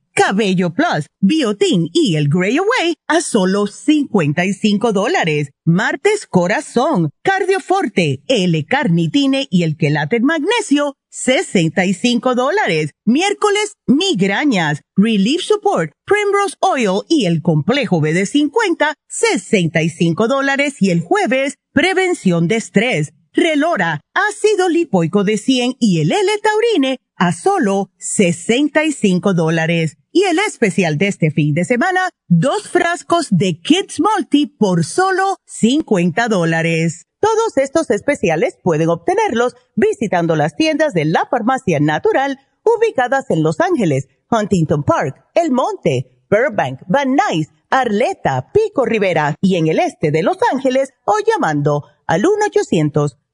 Cabello Plus, Biotin y el Grey Away a solo 55 dólares. Martes Corazón, Cardioforte, L-Carnitine y el Quelate Magnesio, 65 dólares. Miércoles, Migrañas, Relief Support, Primrose Oil y el Complejo BD50, 65 dólares. Y el jueves, Prevención de Estrés, Relora, ácido lipoico de 100 y el L-Taurine a solo 65 dólares. Y el especial de este fin de semana, dos frascos de Kids Multi por solo 50 dólares. Todos estos especiales pueden obtenerlos visitando las tiendas de la farmacia natural ubicadas en Los Ángeles, Huntington Park, El Monte, Burbank, Van Nuys, Arleta, Pico Rivera y en el este de Los Ángeles o llamando al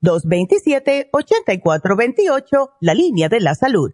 1-800-227-8428, la línea de la salud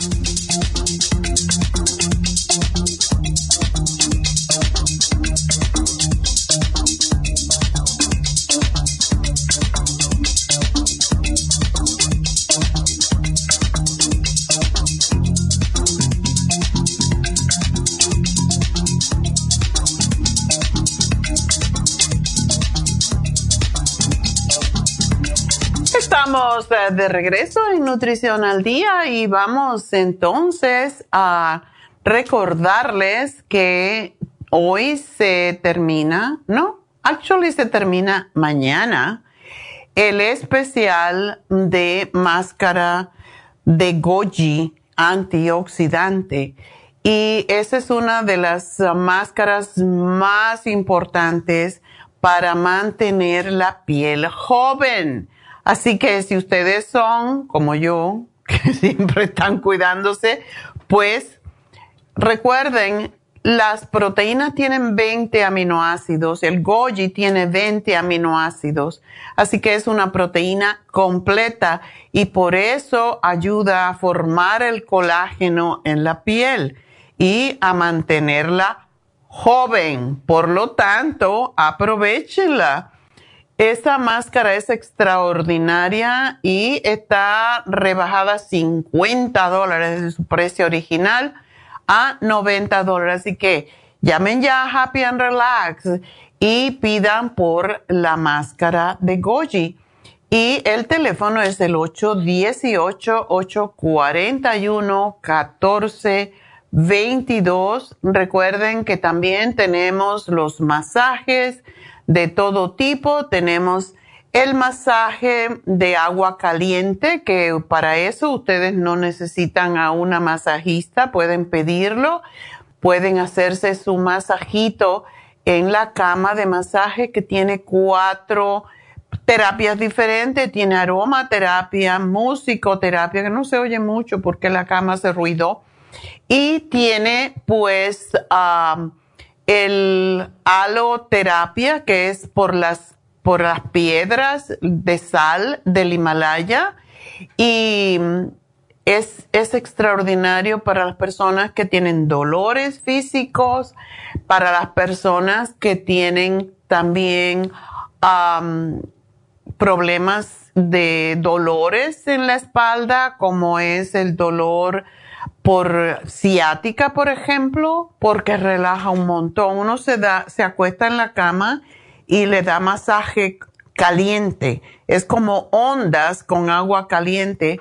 Estamos de regreso en Nutrición al Día y vamos entonces a recordarles que hoy se termina, no, actually se termina mañana el especial de máscara de goji antioxidante. Y esa es una de las máscaras más importantes para mantener la piel joven. Así que si ustedes son como yo, que siempre están cuidándose, pues recuerden, las proteínas tienen 20 aminoácidos, el goji tiene 20 aminoácidos, así que es una proteína completa y por eso ayuda a formar el colágeno en la piel y a mantenerla joven. Por lo tanto, aprovechenla esta máscara es extraordinaria y está rebajada 50 dólares de su precio original a 90 dólares. Así que llamen ya a Happy and Relax y pidan por la máscara de Goji. Y el teléfono es el 818-841-1422. Recuerden que también tenemos los masajes de todo tipo. Tenemos el masaje de agua caliente, que para eso ustedes no necesitan a una masajista, pueden pedirlo, pueden hacerse su masajito en la cama de masaje que tiene cuatro terapias diferentes, tiene aromaterapia, musicoterapia, que no se oye mucho porque la cama se ruidó, y tiene pues el aloterapia, que es por las, por las piedras de sal del Himalaya. Y es, es extraordinario para las personas que tienen dolores físicos, para las personas que tienen también problemas de dolores en la espalda, como es el dolor por ciática, por ejemplo, porque relaja un montón. Uno se da, se acuesta en la cama y le da masaje caliente. Es como ondas con agua caliente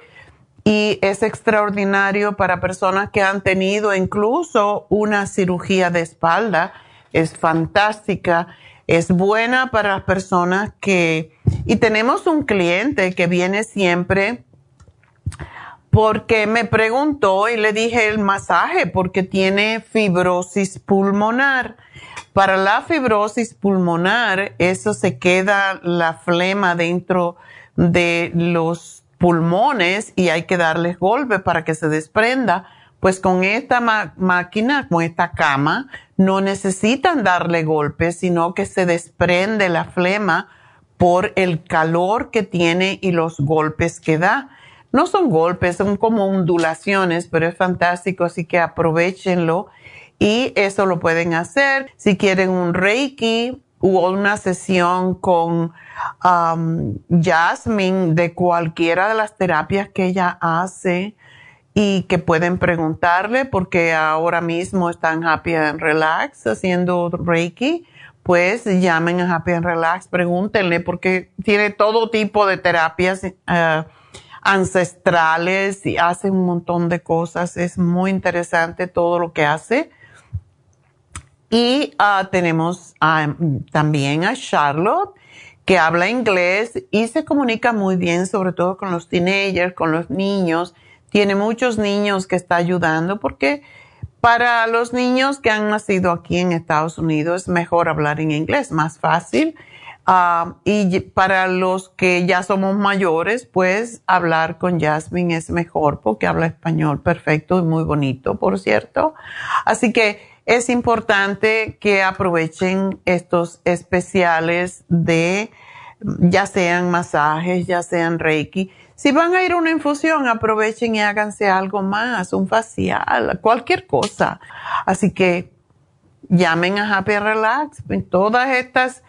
y es extraordinario para personas que han tenido incluso una cirugía de espalda. Es fantástica. Es buena para las personas que... Y tenemos un cliente que viene siempre porque me preguntó y le dije el masaje porque tiene fibrosis pulmonar. Para la fibrosis pulmonar, eso se queda la flema dentro de los pulmones y hay que darles golpe para que se desprenda. Pues con esta máquina, con esta cama, no necesitan darle golpe, sino que se desprende la flema por el calor que tiene y los golpes que da. No son golpes, son como ondulaciones, pero es fantástico, así que aprovechenlo y eso lo pueden hacer. Si quieren un Reiki o una sesión con um, Jasmine de cualquiera de las terapias que ella hace y que pueden preguntarle porque ahora mismo están Happy and Relax haciendo Reiki, pues llamen a Happy and Relax, pregúntenle porque tiene todo tipo de terapias. Uh, ancestrales y hace un montón de cosas. Es muy interesante todo lo que hace. Y ah, tenemos también a Charlotte, que habla inglés y se comunica muy bien, sobre todo con los teenagers, con los niños. Tiene muchos niños que está ayudando porque para los niños que han nacido aquí en Estados Unidos es mejor hablar en inglés, más fácil Ah, y para los que ya somos mayores, pues hablar con Jasmine es mejor porque habla español perfecto y muy bonito, por cierto. Así que es importante que aprovechen estos especiales de ya sean masajes, ya sean reiki. Si van a ir a una infusión, aprovechen y háganse algo más, un facial, cualquier cosa. Así que llamen a Happy Relax. Todas estas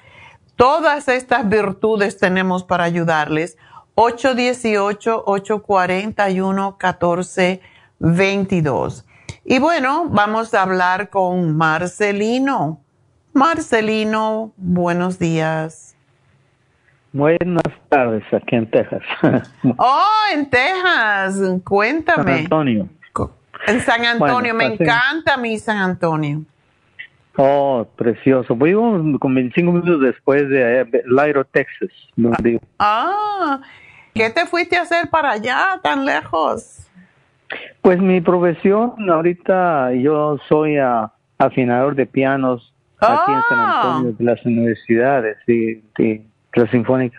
Todas estas virtudes tenemos para ayudarles. 818-841-1422. Y bueno, vamos a hablar con Marcelino. Marcelino, buenos días. Buenas tardes, aquí en Texas. oh, en Texas, cuéntame. San Antonio. En San Antonio, me encanta mi San Antonio. Oh, precioso. Vivo con 25 minutos después de eh, Lyro, Texas. Ah, ¿qué te fuiste a hacer para allá tan lejos? Pues mi profesión, ahorita yo soy afinador de pianos aquí en San ah. Antonio de las universidades y de, la Sinfónica.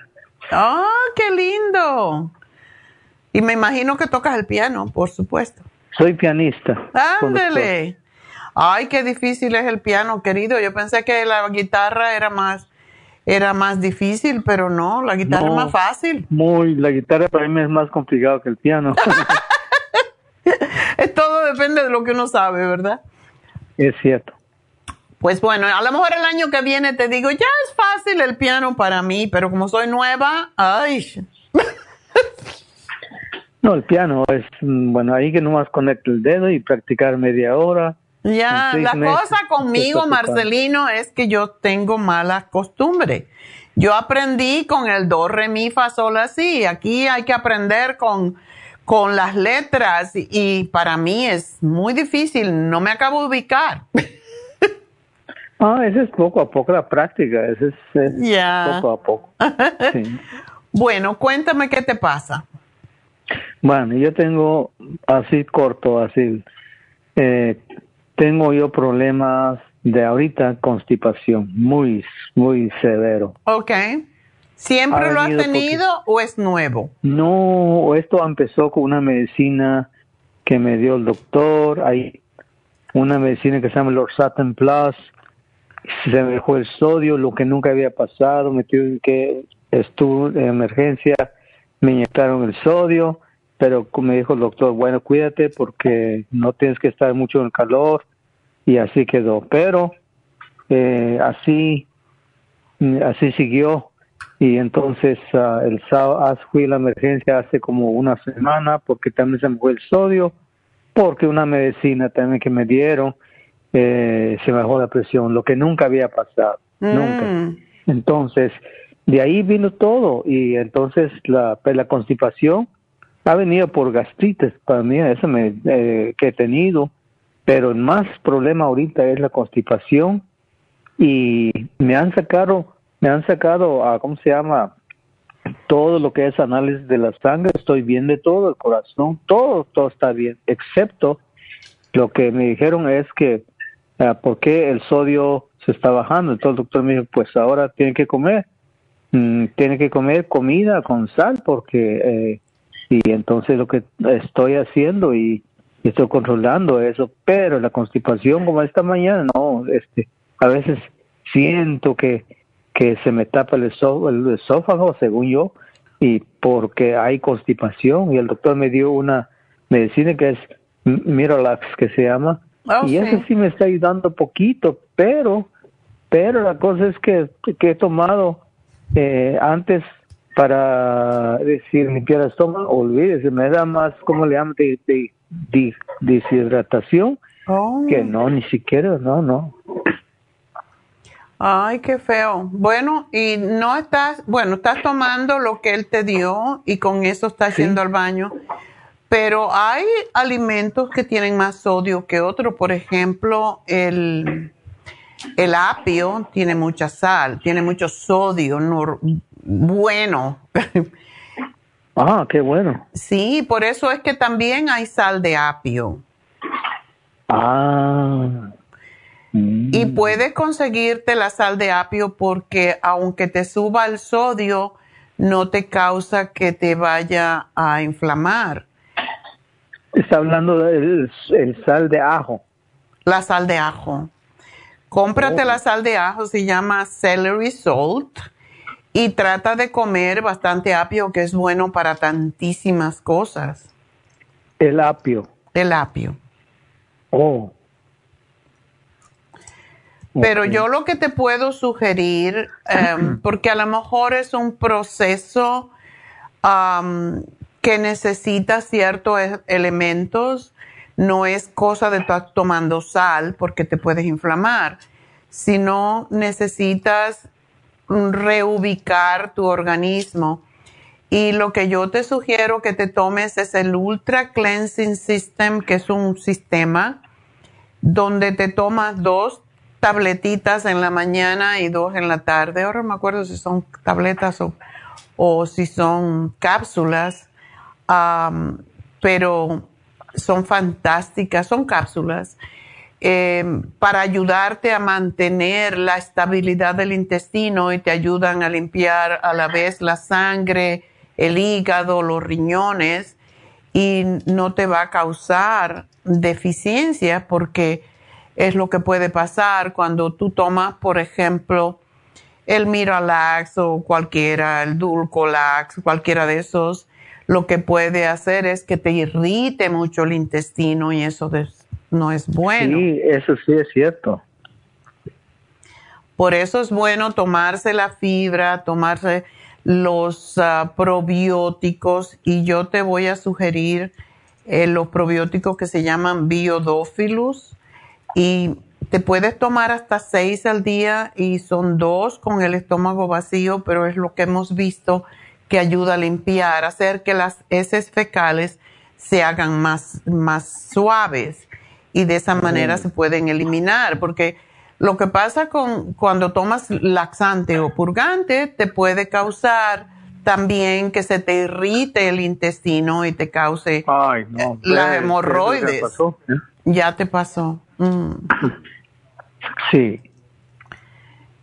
¡Ah, qué lindo! Y me imagino que tocas el piano, por supuesto. Soy pianista. Ándele. Ay, qué difícil es el piano, querido. Yo pensé que la guitarra era más era más difícil, pero no, la guitarra es más fácil. Muy, la guitarra para mí es más complicado que el piano. Todo depende de lo que uno sabe, ¿verdad? Es cierto. Pues bueno, a lo mejor el año que viene te digo, ya es fácil el piano para mí, pero como soy nueva, ay. no, el piano es, mm, bueno, ahí que nomás conecto el dedo y practicar media hora ya, la cosa conmigo, Marcelino, es que yo tengo mala costumbre. Yo aprendí con el do, re, mi, fa, sol, así. Aquí hay que aprender con, con las letras y para mí es muy difícil. No me acabo de ubicar. Ah, eso es poco a poco la práctica. Eso es, poco a poco. bueno, cuéntame qué te pasa. Bueno, yo tengo así corto, así. Eh, tengo yo problemas de ahorita constipación, muy, muy severo. Ok. ¿Siempre lo has tenido o es nuevo? No, esto empezó con una medicina que me dio el doctor. Hay una medicina que se llama Lorsatin Plus se me dejó el sodio, lo que nunca había pasado, me tuve que, estuve en emergencia, me inyectaron el sodio, pero me dijo el doctor, bueno, cuídate porque no tienes que estar mucho en el calor, y así quedó. Pero eh, así, así siguió, y entonces uh, el sábado fui a la emergencia hace como una semana porque también se me fue el sodio, porque una medicina también que me dieron, eh, se bajó la presión, lo que nunca había pasado, nunca. Mm. Entonces, de ahí vino todo y entonces la, pues, la constipación ha venido por gastritis, para mí eso me, eh, que he tenido, pero el más problema ahorita es la constipación y me han sacado, me han sacado, a, ¿cómo se llama? Todo lo que es análisis de la sangre, estoy bien de todo, el corazón, todo, todo está bien, excepto lo que me dijeron es que uh, por qué el sodio se está bajando. Entonces el doctor me dijo, pues ahora tiene que comer, mm, tiene que comer comida con sal porque, eh, y entonces lo que estoy haciendo y, estoy controlando eso, pero la constipación como esta mañana, no, este, a veces siento que, que se me tapa el, el esófago, según yo, y porque hay constipación y el doctor me dio una medicina que es Miralax que se llama Oh, y eso sí me está ayudando poquito, pero, pero la cosa es que, que he tomado eh, antes para decir limpiar el estómago, olvídese, me da más, ¿cómo le llaman? De, de- de- deshidratación, Oh. que no, ni siquiera, no, no. Ay, qué feo. Bueno, y no estás, bueno, estás tomando lo que él te dio y con eso estás yendo al baño. Pero hay alimentos que tienen más sodio que otros. Por ejemplo, el, el apio tiene mucha sal, tiene mucho sodio bueno. Ah, qué bueno. Sí, por eso es que también hay sal de apio. Ah. Y puedes conseguirte la sal de apio porque aunque te suba el sodio, no te causa que te vaya a inflamar. Está hablando del el sal de ajo. La sal de ajo. Cómprate la sal de ajo, se llama celery salt. Y trata de comer bastante apio, que es bueno para tantísimas cosas. El apio. El apio. Oh. Pero yo lo que te puedo sugerir, em, porque a lo mejor es un proceso que necesita ciertos e- elementos, no es cosa de estar tomando sal porque te puedes inflamar, sino necesitas reubicar tu organismo. Y lo que yo te sugiero que te tomes es el Ultra Cleansing System, que es un sistema donde te tomas dos tabletitas en la mañana y dos en la tarde. Ahora me acuerdo si son tabletas o, o si son cápsulas, pero son fantásticas, son cápsulas eh, para ayudarte a mantener la estabilidad del intestino y te ayudan a limpiar a la vez la sangre, el hígado, los riñones y no te va a causar deficiencia porque es lo que puede pasar cuando tú tomas, por ejemplo, el Miralax o cualquiera, el Dulcolax, cualquiera de esos, lo que puede hacer es que te irrite mucho el intestino y eso des- no es bueno. Sí, eso sí es cierto. Por eso es bueno tomarse la fibra, tomarse los ah, probióticos y yo te voy a sugerir eh, los probióticos que se llaman Biodófilus y te puedes tomar hasta seis al día y son dos con el estómago vacío, pero es lo que hemos visto que ayuda a limpiar, hacer que las heces fecales se hagan más, más suaves y de esa manera se pueden eliminar, porque lo que pasa con cuando tomas laxante o purgante te puede causar también que se te irrite el intestino y te cause Ay, no. las Eh, hemorroides. ¿qué pasó? ¿Eh? Ya te pasó. Mm. Sí.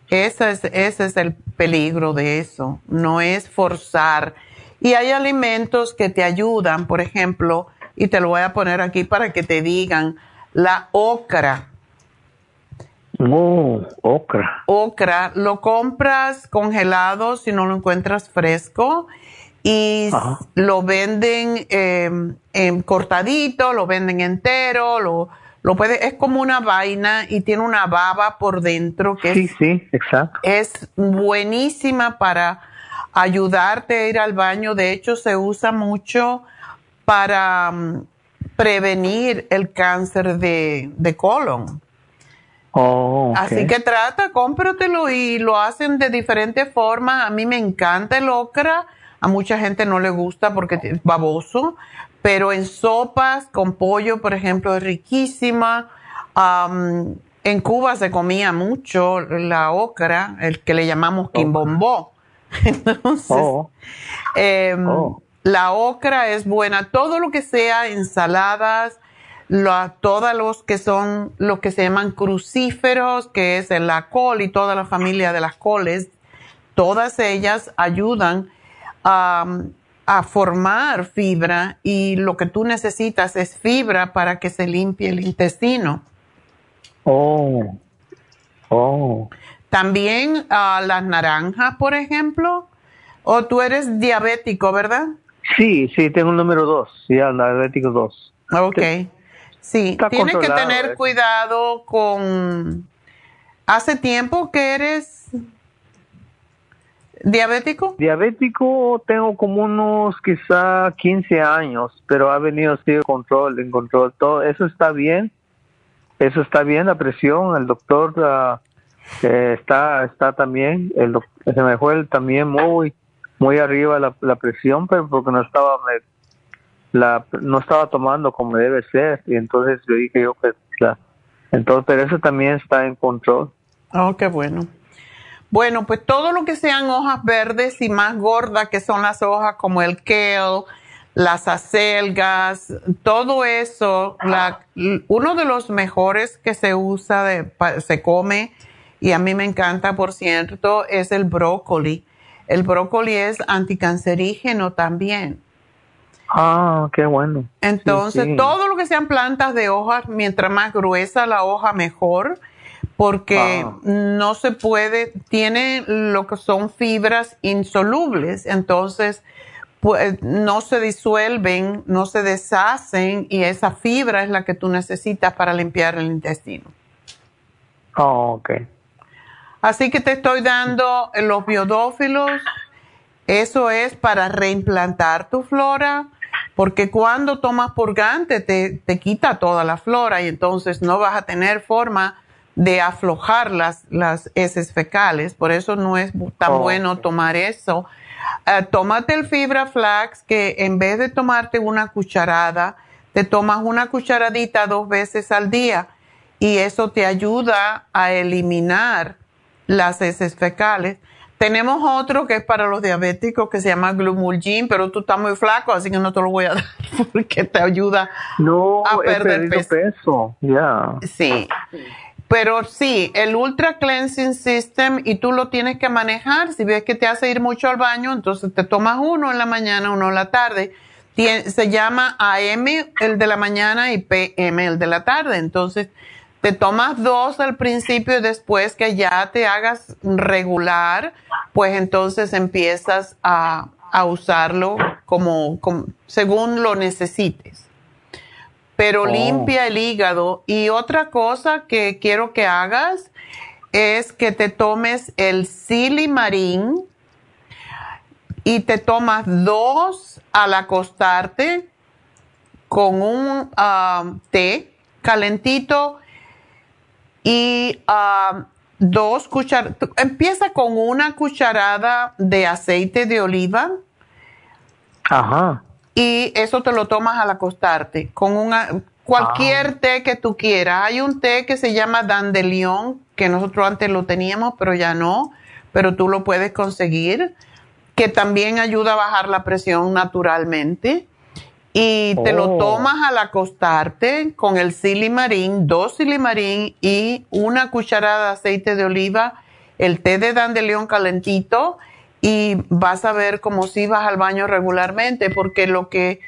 Ese es, ese es el peligro de eso, no es forzar. Y hay alimentos que te ayudan, por ejemplo, y te lo voy a poner aquí para que te digan, la ocra. Oh, ocra. Ocra, lo compras congelado si no lo encuentras fresco y lo venden em, en cortadito, lo venden entero, lo, lo puede, es como una vaina y tiene una baba por dentro que sí, sí, exacto. es buenísima para ayudarte a ir al baño. De hecho, se usa mucho para mm, prevenir el cáncer de, de colon. Oh, Así que trata, cómpratelo y lo hacen de diferentes formas. A mí me encanta el ocra, a mucha gente no le gusta porque es baboso, pero en sopas con pollo, por ejemplo, es riquísima. en Cuba se comía mucho la ocra, el que le llamamos oh. quimbombó. Entonces, oh. Em, la ocra es buena. Todo lo que sea ensaladas, todos los que son los que se llaman crucíferos, que es la col y toda la familia de las coles, todas ellas ayudan a, formar fibra y lo que tú necesitas es fibra para que se limpie el intestino. Oh, oh. También uh, las naranjas, por ejemplo. O tú eres diabético, ¿verdad? Sí, sí, tengo el número dos, ya, diabético 2. Ok. Sí, tienes que tener cuidado con... ¿Hace tiempo que eres diabético? Diabético tengo como unos quizá 15 años, pero ha venido así control, en control. Todo eso está bien. Eso está bien, la presión, el doctor uh, está está también, el se me fue también muy muy arriba la, la presión, pero porque no estaba la no estaba tomando como debe ser. Y entonces yo dije yo que la, entonces pero eso también está en control. Oh qué bueno. Bueno pues todo lo que sean hojas verdes y más gordas que son las hojas como el kale las acelgas todo eso la, uno de los mejores que se usa de, se come y a mí me encanta por cierto es el brócoli el brócoli es anticancerígeno también Ah, qué bueno. Entonces, todo lo que sean plantas de hojas, mientras más gruesa la hoja, mejor, porque ah. no se puede, tiene lo que son fibras insolubles, entonces pues, no se disuelven, no se deshacen y esa fibra es la que tú necesitas para limpiar el intestino. Oh, ok. Así que te estoy dando los biodófilos, eso es para reimplantar tu flora porque cuando tomas purgante te, te quita toda la flora y entonces no vas a tener forma de aflojar las, las heces fecales, por eso no es tan oh, bueno tomar eso. Uh, tómate el fibra flax que en vez de tomarte una cucharada, te tomas una cucharadita dos veces al día y eso te ayuda a eliminar las heces fecales. Tenemos otro que es para los diabéticos que se llama Glumulgin, pero tú estás muy flaco, así que no te lo voy a dar porque te ayuda a perder peso. Ya. Sí. Pero sí, el Ultra Cleansing System y tú lo tienes que manejar. Si ves que te hace ir mucho al baño, entonces te tomas uno en la mañana, uno en la tarde. se llama AM el de la mañana y PM el de la tarde. Entonces, te tomas dos al principio y después que ya te hagas regular, pues entonces empiezas a, usarlo como, según lo necesites. Pero oh. limpia el hígado. Y otra cosa que quiero que hagas es que te tomes el silimarín y te tomas dos al acostarte con un ah, té calentito y um, dos cucharadas, empieza con una cucharada de aceite de oliva. Ajá. Y eso te lo tomas al acostarte, con una, cualquier ah. té que tú quieras. Hay un té que se llama Dandelion, que nosotros antes lo teníamos, pero ya no, pero tú lo puedes conseguir, que también ayuda a bajar la presión naturalmente y te lo oh. tomas al acostarte con el silimarín, dos silimarín y una cucharada de aceite de oliva, el té de dandelión calentito y vas a ver como si vas al baño regularmente porque lo que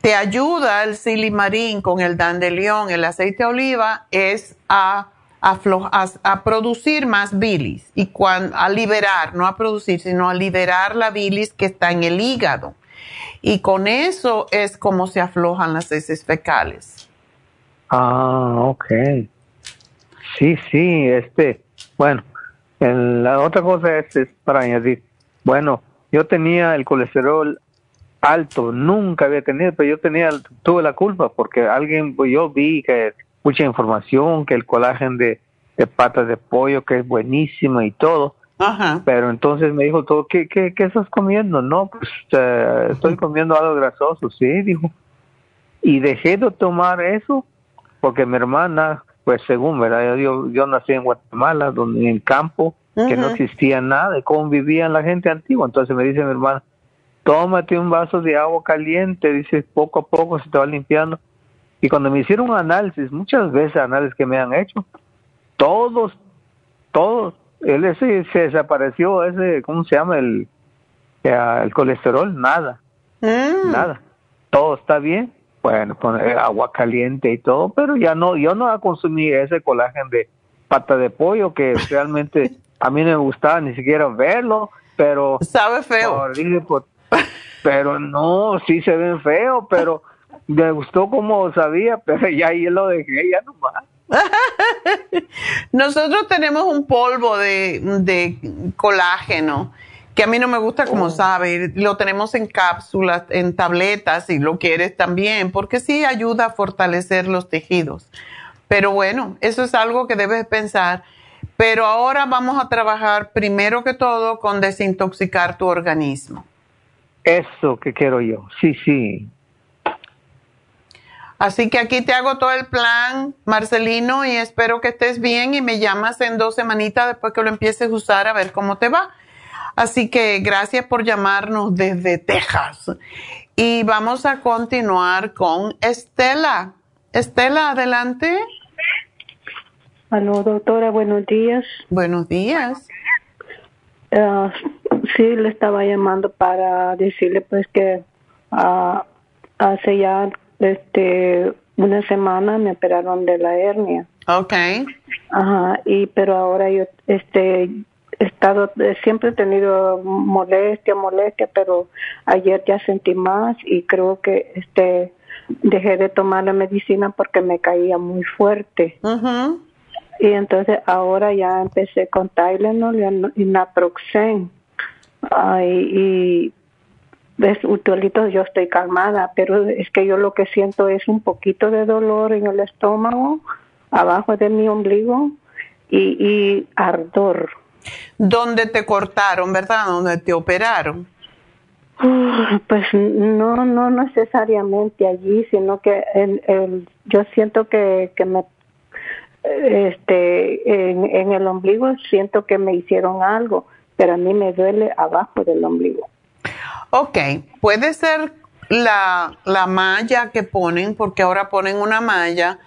te ayuda el silimarín con el dandelión, el aceite de oliva es a a, producir más bilis y a liberar, no a producir, sino a liberar la bilis que está en el hígado. Y con eso es como se aflojan las heces fecales. Ah, ok. Sí, sí, este, bueno, la otra cosa es, es para añadir, bueno, yo tenía el colesterol alto, nunca había tenido, pero yo tenía, tuve la culpa porque alguien, pues yo vi que mucha información, que el colágeno de, de patas de pollo, que es buenísimo y todo. Pero entonces me dijo todo, ¿qué, qué, qué estás comiendo? No, pues eh, estoy comiendo algo grasoso, sí, dijo. Y dejé de tomar eso porque mi hermana, pues según, ¿verdad? Yo, yo nací en Guatemala, donde en campo, que no existía nada de cómo vivían la gente antigua. Entonces me dice mi hermana, tómate un vaso de agua caliente, dice, poco a poco se te va limpiando. Y cuando me hicieron análisis, muchas veces análisis que me han hecho, todos, todos, él ese se desapareció, ese, ¿cómo se llama? El, el colesterol, nada, mm. nada, todo está bien, bueno, poner agua caliente y todo, pero ya no, yo no consumí ese colágeno de pata de pollo que realmente a mí no me gustaba ni siquiera verlo, pero... Sabe feo. Pero no, sí se ven feo, pero me gustó como sabía, pero ya ahí lo dejé, ya nomás. Nosotros tenemos un polvo de, de, colágeno que a mí no me gusta como oh. sabe, lo tenemos en cápsulas, en tabletas, si lo quieres también, porque sí ayuda a fortalecer los tejidos. Pero bueno, eso es algo que debes pensar. Pero ahora vamos a trabajar primero que todo con desintoxicar tu organismo. Eso que quiero yo, sí, sí. Así que aquí te hago todo el plan, Marcelino, y espero que estés bien y me llamas en dos semanitas después que lo empieces a usar a ver cómo te va. Así que gracias por llamarnos desde Texas. Y vamos a continuar con Estela. Estela, adelante. Aló, doctora, buenos días. Buenos días. Ah, sí, le estaba llamando para decirle pues que uh, hace ya este una semana me operaron de la hernia. Okay. Ajá, y pero ahora yo este he estado siempre he tenido molestia, molestia, pero ayer ya sentí más y creo que este dejé de tomar la medicina porque me caía muy fuerte. Y entonces ahora ya empecé con Tylenol y Naproxen. Ay, y ves, Utolito, yo estoy calmada, pero es que yo lo que siento es un poquito de dolor en el estómago, abajo de mi ombligo y, y ardor. ¿Dónde te cortaron, verdad? ¿Dónde te operaron? Pues no, no necesariamente allí, sino que el, yo siento que, que me, este, en, en el ombligo siento que me hicieron algo, pero a mí me duele abajo del ombligo. Ok, puede ser la, la malla que ponen, porque ahora ponen una malla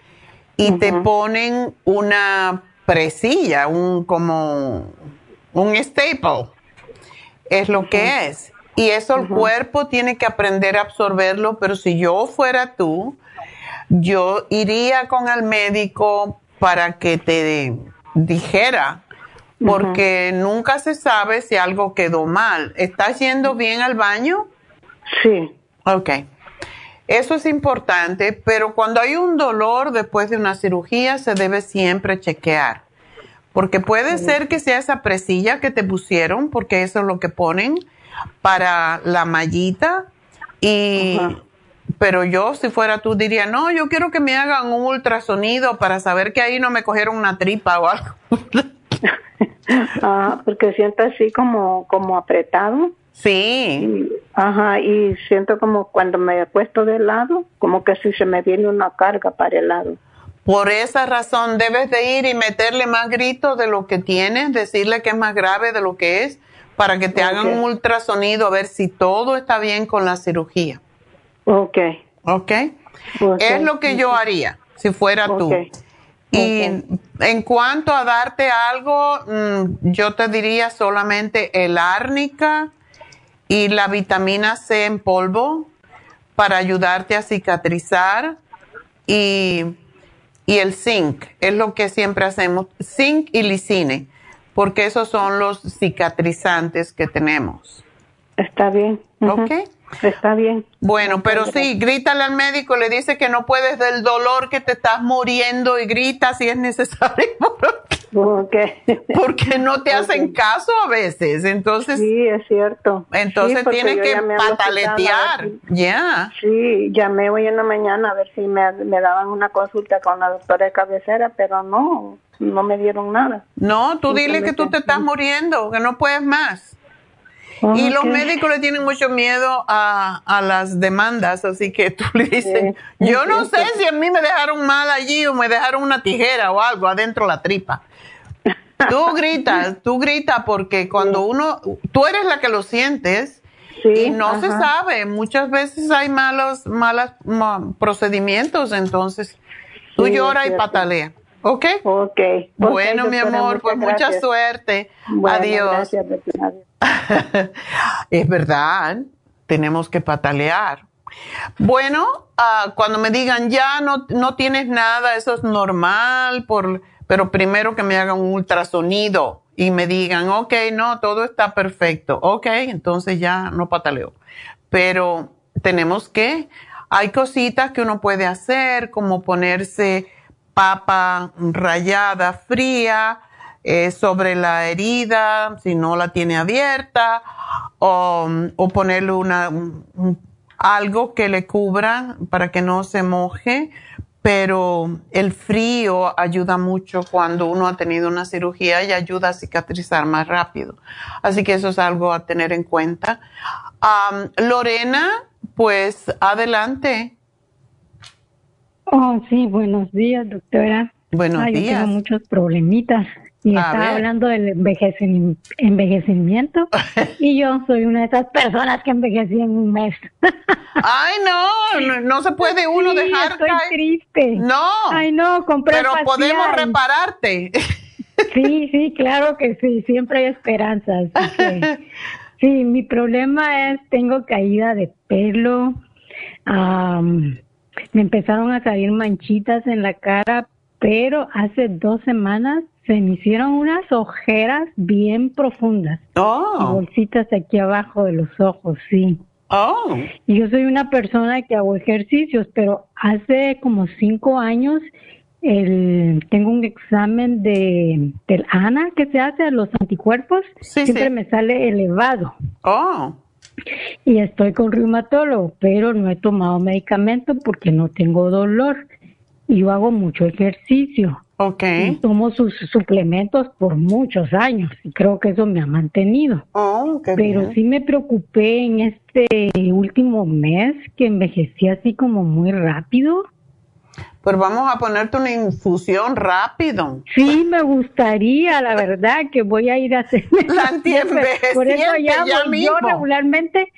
y te ponen una presilla, un como un staple. Es lo que es. Y eso el cuerpo tiene que aprender a absorberlo, pero si yo fuera tú, yo iría con el médico para que te dijera porque nunca se sabe si algo quedó mal. ¿Estás yendo bien al baño? Sí. Ok. Eso es importante, pero cuando hay un dolor después de una cirugía se debe siempre chequear. Porque puede ser que sea esa presilla que te pusieron, porque eso es lo que ponen para la mallita. Y, pero yo, si fuera tú, diría, no, yo quiero que me hagan un ultrasonido para saber que ahí no me cogieron una tripa o algo. ah, porque siento así como, como apretado. Sí. ajá, y siento como cuando me he puesto de lado, como que si se me viene una carga para el lado. Por esa razón debes de ir y meterle más gritos de lo que tienes, decirle que es más grave de lo que es, para que te hagan un ultrasonido a ver si todo está bien con la cirugía. Ok. Ok. Es lo que yo haría si fuera tú. Y en cuanto a darte algo, mm, yo te diría solamente el árnica y la vitamina C en polvo para ayudarte a cicatrizar y y el zinc, es lo que siempre hacemos, zinc y lisine, porque esos son los cicatrizantes que tenemos. Está bien. ¿Ok? Está bien. Bueno, pero sí, grítale al médico, le dice que no puedes del dolor, que te estás muriendo y grita si es necesario. Porque no te hacen caso a veces, entonces. Sí, es cierto. Entonces Sí, porque tienes que pataletear. Ya. Sí, llamé hoy en la mañana a ver si me, me daban una consulta con la doctora de cabecera, pero no, no me dieron nada. No, tú dile que tú te estás muriendo, que no puedes más. Y los médicos le tienen mucho miedo a, a las demandas, así que tú le dices, yo no sé si a mí me dejaron mal allí o me dejaron una tijera o algo adentro de la tripa. Tú gritas, tú gritas porque cuando uno, tú eres la que lo sientes y no se sabe, muchas veces hay malos, malos procedimientos, entonces tú lloras y cierto. ¿Ok? Ok. Bueno, mi amor, pues mucha suerte. Bueno, Adiós. gracias. Es verdad, tenemos que patalear. Bueno, ah, cuando me digan ya no, no tienes nada, eso es normal, por, pero primero que me hagan un ultrasonido y me digan, ok, no, todo está perfecto. Ok, entonces ya no pataleo. Pero tenemos que, hay cositas que uno puede hacer, como ponerse papa rallada fría eh, sobre la herida, si no la tiene abierta, o, o ponerle una, un- un- algo que le cubra para que no se moje, pero el frío ayuda mucho cuando uno ha tenido una cirugía y ayuda a cicatrizar más rápido. Así que eso es algo a tener en cuenta. Lorena, pues adelante. Oh, sí, buenos días, doctora. Buenos Ay, yo días. tengo muchos problemitas. Y A estaba ver. hablando del envejecimiento. y yo soy una de esas personas que envejecí en un mes. Ay, no, no, no se puede uno Sí, dejar estoy caer. triste. No. Ay, no, compré Pero podemos repararte. Sí, sí, claro que sí, siempre hay esperanza. así que- sí, mi problema es, tengo caída de pelo, me empezaron a salir manchitas en la cara, pero hace dos semanas se me hicieron unas ojeras bien profundas. Oh. Bolsitas aquí abajo de los ojos, sí. Oh. Y yo soy una persona que hago ejercicios, pero hace como cinco años el, tengo un examen de del ANA que se hace a los anticuerpos, siempre sí. me sale elevado. Oh. Y estoy con reumatólogo, pero no he tomado medicamento porque no tengo dolor. Y yo hago mucho ejercicio. Ok. Y tomo sus suplementos por muchos años y creo que eso me ha mantenido. Oh, qué Pero bien. sí me preocupé en este último mes que envejecí así como muy rápido. Pues vamos a ponerte una infusión rápido. Sí, me gustaría, la verdad, que voy a ir a hacer. La Por eso llamo. ya Yo mismo. regularmente,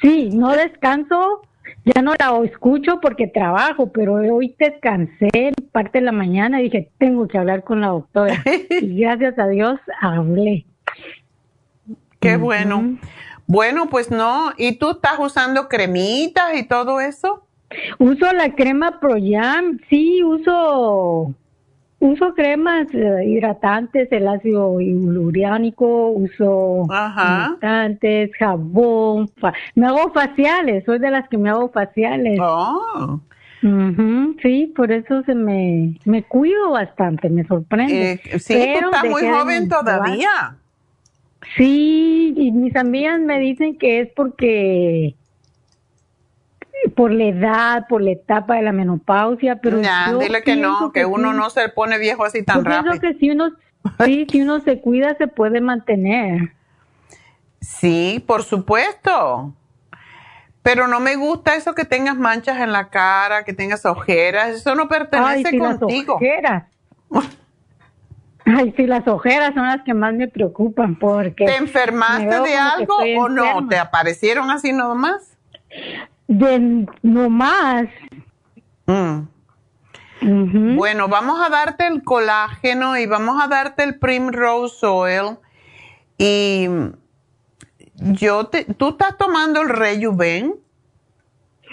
sí, no descanso, ya no la escucho porque trabajo, pero hoy descansé parte de la mañana y dije, tengo que hablar con la doctora. y gracias a Dios hablé. Qué bueno. Bueno, pues no. ¿Y tú estás usando cremitas y todo eso? Uso la crema Proyam, sí, uso uso cremas eh, hidratantes, el ácido hialurónico, uso Ajá. hidratantes, jabón, me hago faciales, soy de las que me hago faciales. Oh. Sí, por eso se me me cuido bastante, me sorprende. Eh, sí, tú Pero estás muy joven todavía. Sí, y mis amigas me dicen que es porque por la edad, por la etapa de la menopausia, pero Nah, yo dile que no, que, uno sí. no se pone viejo así tan Yo pienso rápido. que si uno, sí, si uno se cuida se puede mantener. Sí, por supuesto. Pero no me gusta eso que tengas manchas en la cara, que tengas ojeras. Eso no Ay, pertenece sí, las contigo. ojeras. Ay, sí, las ojeras son las que más me preocupan porque... ¿Te enfermaste de algo o no? ¿Te aparecieron así nomás? De no más. Mm. Bueno, vamos a darte el colágeno y vamos a darte el Primrose Oil. Y yo te, ¿tú estás tomando el Rejuven?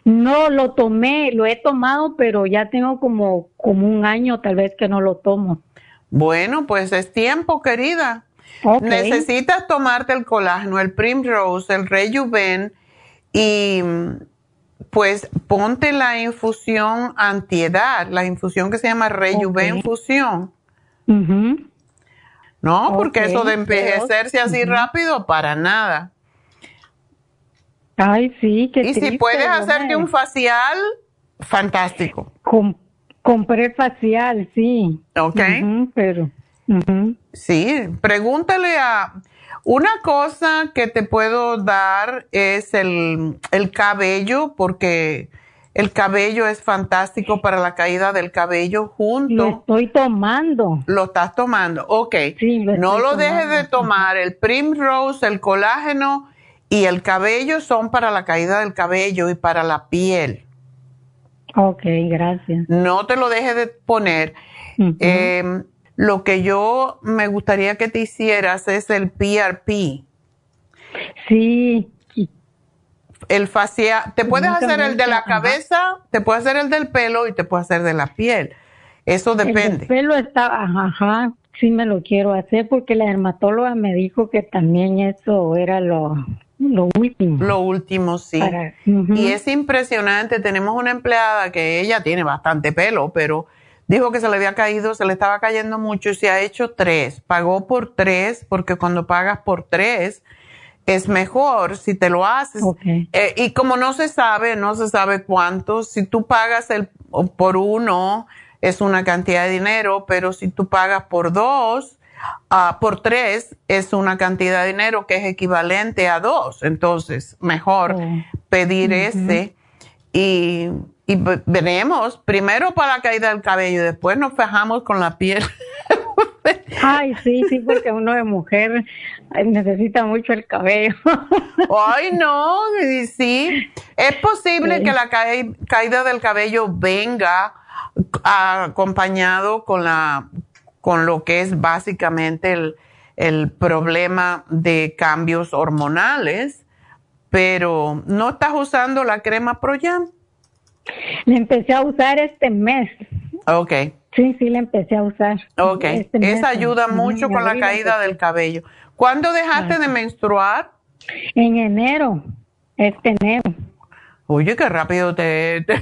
No, lo tomé, lo he tomado, pero ya tengo como, como un año tal vez que no lo tomo. Bueno, pues es tiempo, querida. Necesitas tomarte el colágeno, el Primrose, el Rejuven y pues ponte la infusión antiedad, la infusión que se llama Rejuven Infusión. No, porque eso de envejecerse así rápido, para nada. Ay, sí, que Y si puedes hacerte un facial, fantástico. compré facial, sí. Ok. pero. Sí, pregúntale a. Una cosa que te puedo dar es el, el cabello, porque el cabello es fantástico para la caída del cabello junto. Lo estoy tomando. Lo estás tomando, ok. no lo dejes de tomar. El Primrose, el colágeno y el cabello son para la caída del cabello y para la piel. Ok, gracias. No te lo dejes de poner. Em, lo que yo me gustaría que te hicieras es el PRP. Sí. El facial, te puedes hacer el de la cabeza, te puedes hacer el del pelo y te puedes hacer de la piel. Eso depende. El pelo está, ajá, sí me lo quiero hacer porque la dermatóloga me dijo que también eso era lo, lo último. Lo último, sí. Y es impresionante. Tenemos una empleada que ella tiene bastante pelo, pero dijo que se le había caído, se le estaba cayendo mucho y se ha hecho tres. Pagó por tres porque cuando pagas por tres es mejor si te lo haces. Eh, y como no se sabe, no se sabe cuánto, si tú pagas el, por uno es una cantidad de dinero, pero si tú pagas por dos, Ah, por tres es una cantidad de dinero que es equivalente a dos. Entonces, mejor oh. pedir ese y, veremos. Primero para la caída del cabello, después nos fijamos con la piel. Ay, sí, sí, porque uno de mujer necesita mucho el cabello. Ay, no, sí. Es posible que la caída del cabello venga acompañado con la con lo que es básicamente el, problema de cambios hormonales, pero ¿no estás usando la crema Proyam? La empecé a usar este mes. Ok. Sí, sí, la empecé a usar. Ok. Este Esa ayuda mucho con la caída del cabello. ¿Cuándo dejaste de menstruar? En enero, este enero. Oye, qué rápido te...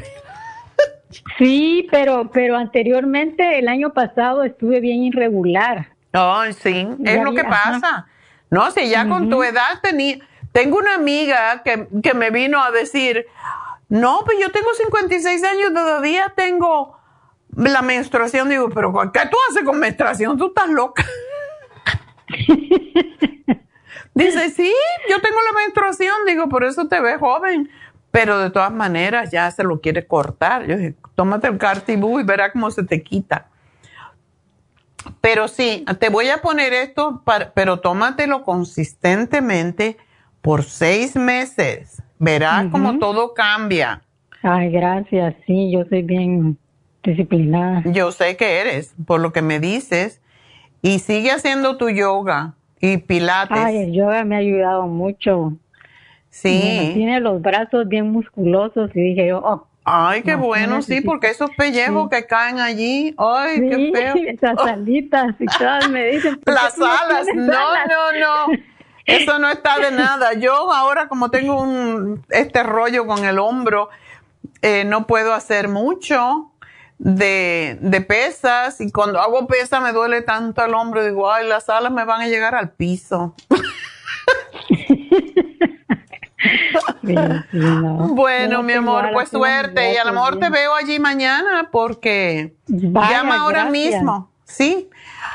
Sí, pero, pero anteriormente, el año pasado, estuve bien irregular. Ay, sí, es lo que pasa. No, si ya con tu edad tenía... Tengo una amiga que, que me vino a decir, no, pues yo tengo 56 años, todavía tengo la menstruación. Digo, pero ¿qué tú haces con menstruación? Tú estás loca. Dice, sí, yo tengo la menstruación. Digo, por eso te ves joven pero de todas maneras ya se lo quiere cortar. Yo dije, tómate el cartibú y verá cómo se te quita. Pero sí, te voy a poner esto, pero tómatelo consistentemente por seis meses. Verás cómo todo cambia. Ay, gracias. Sí, yo soy bien disciplinada. Yo sé que eres, por lo que me dices. Y sigue haciendo tu yoga y pilates. Ay, el yoga me ha ayudado mucho. Sí. Tiene los brazos bien musculosos y dije yo, oh. Ay, qué bueno, sí, porque esos pellejos que caen allí, ay, qué feo. Esas alitas y todas me dicen. Las alas, no, no, no. Eso no está de nada. Yo ahora como tengo un, este rollo con el hombro, eh, no puedo hacer mucho de, de pesas y cuando hago pesa me duele tanto el hombro, digo, ay, las alas me van a llegar al piso. Bueno, mi amor, pues suerte. Y a lo mejor te veo allí mañana porque llama ahora mismo. ¿Sí?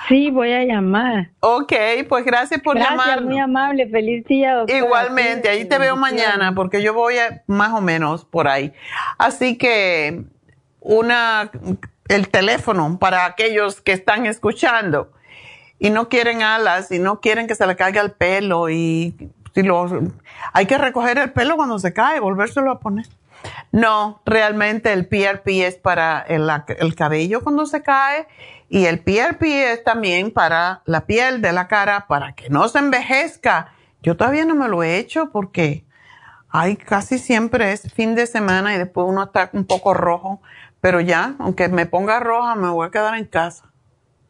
Sí, voy a llamar. Ok, pues gracias por llamar. muy amable. Feliz día, doctora. Igualmente, ahí te veo mañana porque yo voy más o menos por ahí. Así que una el teléfono para aquellos que están escuchando y no quieren alas y no quieren que se le caiga el pelo y si lo, hay que recoger el pelo cuando se cae, volvérselo a poner. No, realmente el PRP es para el, el, cabello cuando se cae y el PRP es también para la piel de la cara para que no se envejezca. Yo todavía no me lo he hecho porque Ay, casi siempre es fin de semana y después uno está un poco rojo, pero ya, aunque me ponga roja, me voy a quedar en casa.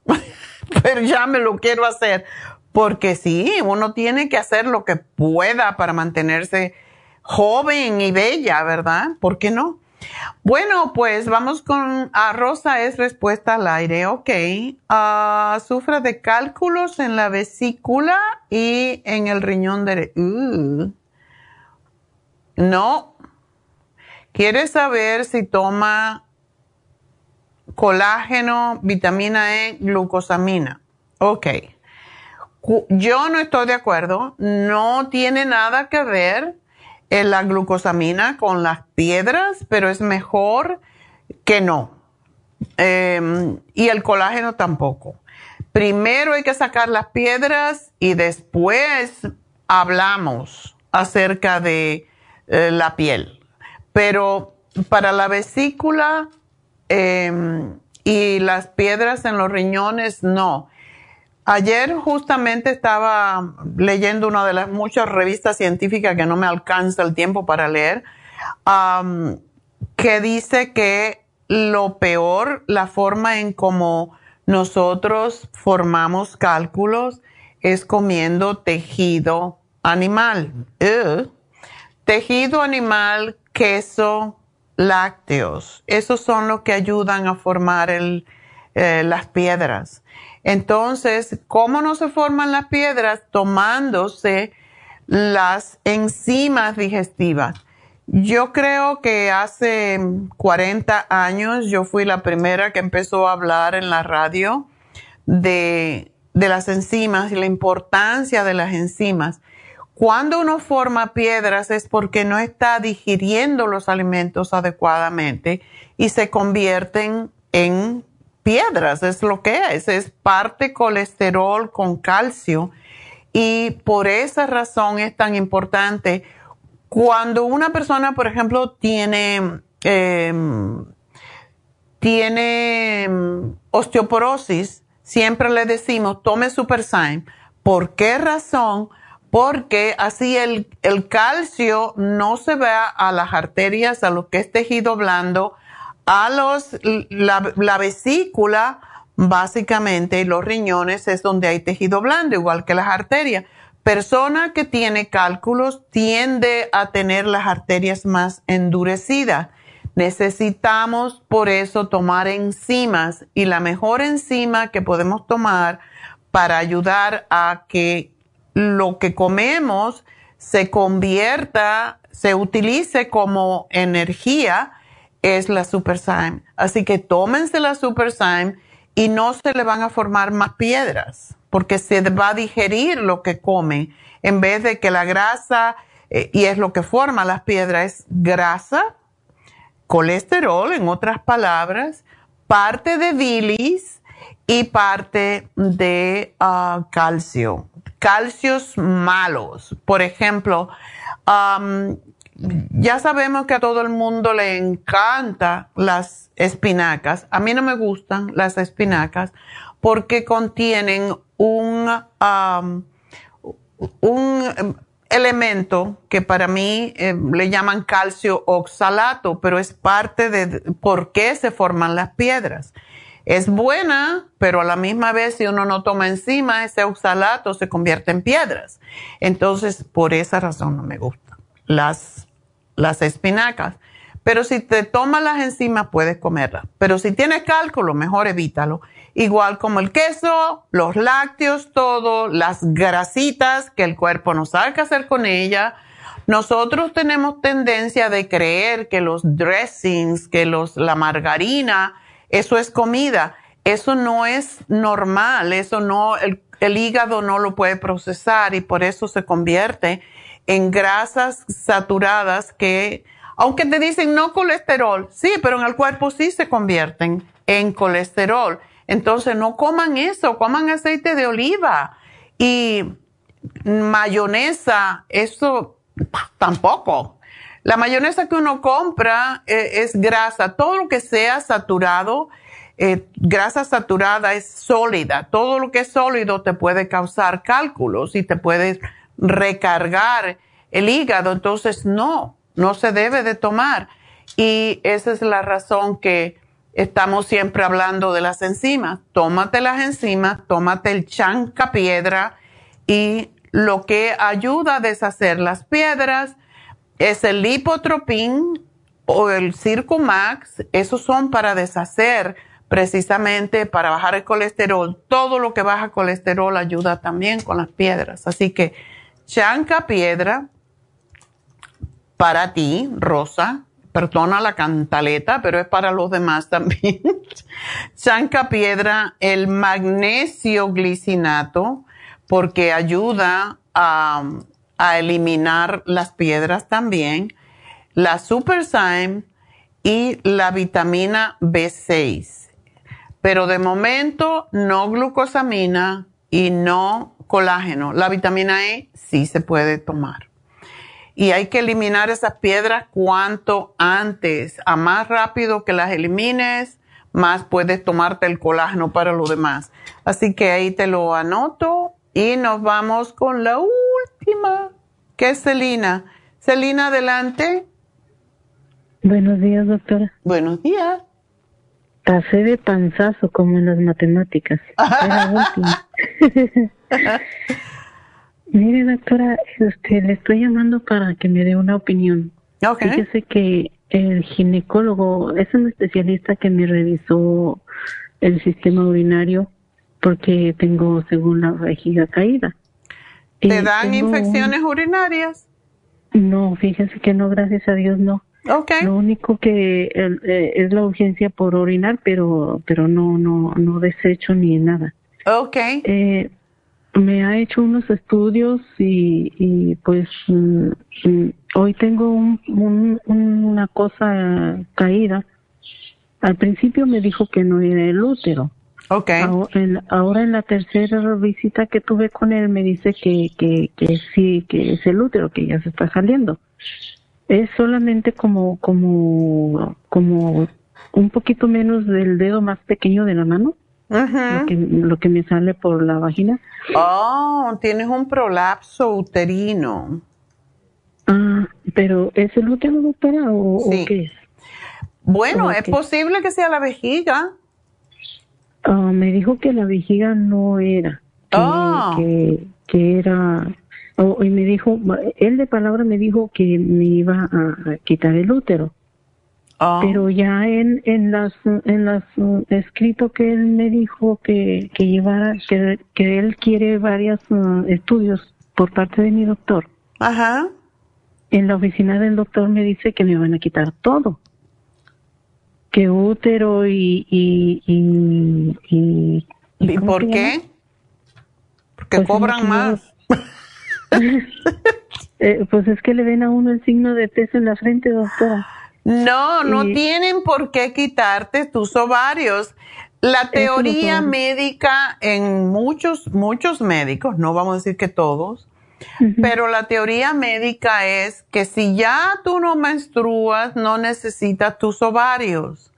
pero ya me lo quiero hacer, porque sí, uno tiene que hacer lo que pueda para mantenerse joven y bella, ¿verdad? ¿Por qué no? Bueno, pues vamos con a Rosa es respuesta al aire, ok. Uh, sufre de cálculos en la vesícula y en el riñón derecho. Uh. No. Quiere saber si toma colágeno, vitamina E, glucosamina. Ok. Yo no estoy de acuerdo. No tiene nada que ver la glucosamina con las piedras, pero es mejor que no. Em, y el colágeno tampoco. Primero hay que sacar las piedras y después hablamos acerca de eh, la piel. Pero para la vesícula em, y las piedras en los riñones, no. Ayer justamente estaba leyendo una de las muchas revistas científicas que no me alcanza el tiempo para leer, que dice que lo peor, la forma en cómo nosotros formamos cálculos es comiendo tejido animal. Tejido animal, queso, lácteos. Esos son los que ayudan a formar eh, las piedras. Entonces, ¿cómo no se forman las piedras? Tomándose las enzimas digestivas. Yo creo que hace 40 años yo fui la primera que empezó a hablar en la radio de, de las enzimas y la importancia de las enzimas. Cuando uno forma piedras es porque no está digiriendo los alimentos adecuadamente y se convierten en piedras, es lo que es, es parte colesterol con calcio y por esa razón es tan importante. Cuando una persona, por ejemplo, tiene, em, tiene em, osteoporosis, siempre le decimos, tome Superzyme. ¿Por qué razón? Porque así el, el calcio no se va a las arterias, a lo que es tejido blando, a los, la, vesícula, básicamente, los riñones es donde hay tejido blando, igual que las arterias. Persona que tiene cálculos tiende a tener las arterias más endurecidas. Necesitamos por eso tomar enzimas y la mejor enzima que podemos tomar para ayudar a que lo que comemos se convierta, se utilice como energía es la Superzyme. Así que tómense la Superzyme y no se le van a formar más piedras porque se va a digerir lo que come en vez de que la grasa, eh, y es lo que forma las piedras, es grasa, colesterol, en otras palabras, parte de bilis y parte de ah, calcio. Calcios malos. Por ejemplo, ya sabemos que a todo el mundo le encanta las espinacas. A mí no me gustan las espinacas porque contienen un, un elemento que para mí eh, le llaman calcio oxalato, pero es parte de por qué se forman las piedras. Es buena, pero a la misma vez si uno no toma encima, ese oxalato se convierte en piedras. Entonces, por esa razón no me gusta las, las espinacas. Pero si te tomas las enzimas, puedes comerlas. Pero si tienes cálculo, mejor evítalo. Igual como el queso, los lácteos, todo, las grasitas que el cuerpo no sabe qué hacer con ella. Nosotros tenemos tendencia de creer que los dressings, que los, la margarina, eso es comida. Eso no es normal, eso no, el hígado no lo puede procesar y por eso se convierte en grasas saturadas que, aunque te dicen no colesterol, sí, pero en el cuerpo sí se convierten en colesterol. Entonces no coman eso, coman aceite de oliva y mayonesa, eso tampoco. La mayonesa que uno compra eh, es grasa, todo lo que sea saturado, eh, grasa saturada es sólida, todo lo que es sólido te puede causar cálculos y te puede recargar el hígado, entonces no, no se debe de tomar. Y esa es la razón que estamos siempre hablando de las enzimas. Tómate las enzimas, tómate el chanca piedra y lo que ayuda a deshacer las piedras es el lipotropín o el Circumax. Esos son para deshacer precisamente para bajar el colesterol. Todo lo que baja colesterol ayuda también con las piedras. Así que chanca piedra para ti, Rosa. Perdona la cantaleta, pero es para los demás también. chanca piedra, el magnesio glicinato, porque ayuda a, a eliminar las piedras también. La Superzyme y la vitamina B6 pero de momento no glucosamina y no colágeno. La vitamina E sí se puede tomar. Y hay que eliminar esas piedras cuanto antes. A más rápido que las elimines, más puedes tomarte el colágeno para lo demás. Así que ahí te lo anoto y nos vamos con la última, que es Celina. Celina, adelante. Buenos días, doctora. Buenos días. Pasé de panzazo como en las matemáticas. Mire, doctora, este, le estoy llamando para que me dé una opinión. Okay. Fíjese que el ginecólogo es un especialista que me revisó el sistema urinario porque tengo, según la vejiga caída. ¿Te dan infecciones urinarias? No, fíjese que no, gracias a Dios no. Okay. Lo único que eh, es la urgencia por orinar, pero pero no no no desecho ni nada. Okay. Eh, me ha hecho unos estudios y, y pues mm, hoy tengo un, una cosa caída. Al principio me dijo que no era el útero. Okay. Ahora en, la tercera visita que tuve con él me dice que, que, que sí, que es el útero, que ya se está saliendo es solamente como, como, como un poquito menos del dedo más pequeño de la mano. lo, que, lo que me sale por la vagina. Oh, tienes un prolapso uterino. Ah, pero ¿es el útero, doctora, o, sí. qué es? Bueno, es posible que sea la vejiga. Ah, me dijo que la vejiga no era. Que, Oh. que, que era y me dijo, él de palabra me dijo que me iba a, quitar el útero. Oh. Pero ya en, en las, en las uh, escrito que él me dijo que, que llevara, que, que él quiere varios uh, estudios por parte de mi doctor. Ajá. En la oficina del doctor me dice que me van a quitar todo. Que útero y, y, y, y, ¿Y ¿cómo por qué? Porque Pues cobran más. Eh, pues es que le ven a uno el signo de peso en la frente, doctora. No, no Y- tienen por qué quitarte tus ovarios. La teoría médica en muchos, muchos médicos, no vamos a decir que todos, pero la teoría médica es que si ya tú no menstruas, no necesitas tus ovarios.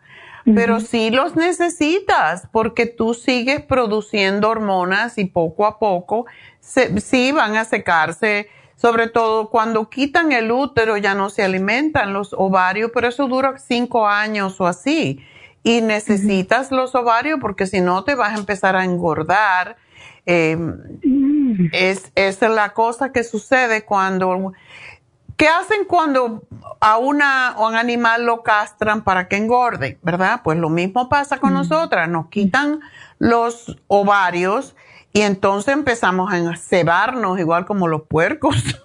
Pero sí los necesitas porque tú sigues produciendo hormonas y poco a poco se, sí van a secarse. Sobre todo cuando quitan el útero ya no se alimentan los ovarios, pero eso dura cinco años o así. Y necesitas los ovarios porque si no te vas a empezar a engordar. Eh, es, es la cosa que sucede cuando... ¿Qué hacen cuando a, una, a un animal lo castran para que engorde? ¿Verdad? Pues lo mismo pasa con nosotras. Nos quitan los ovarios y entonces empezamos a cebarnos igual como los puercos.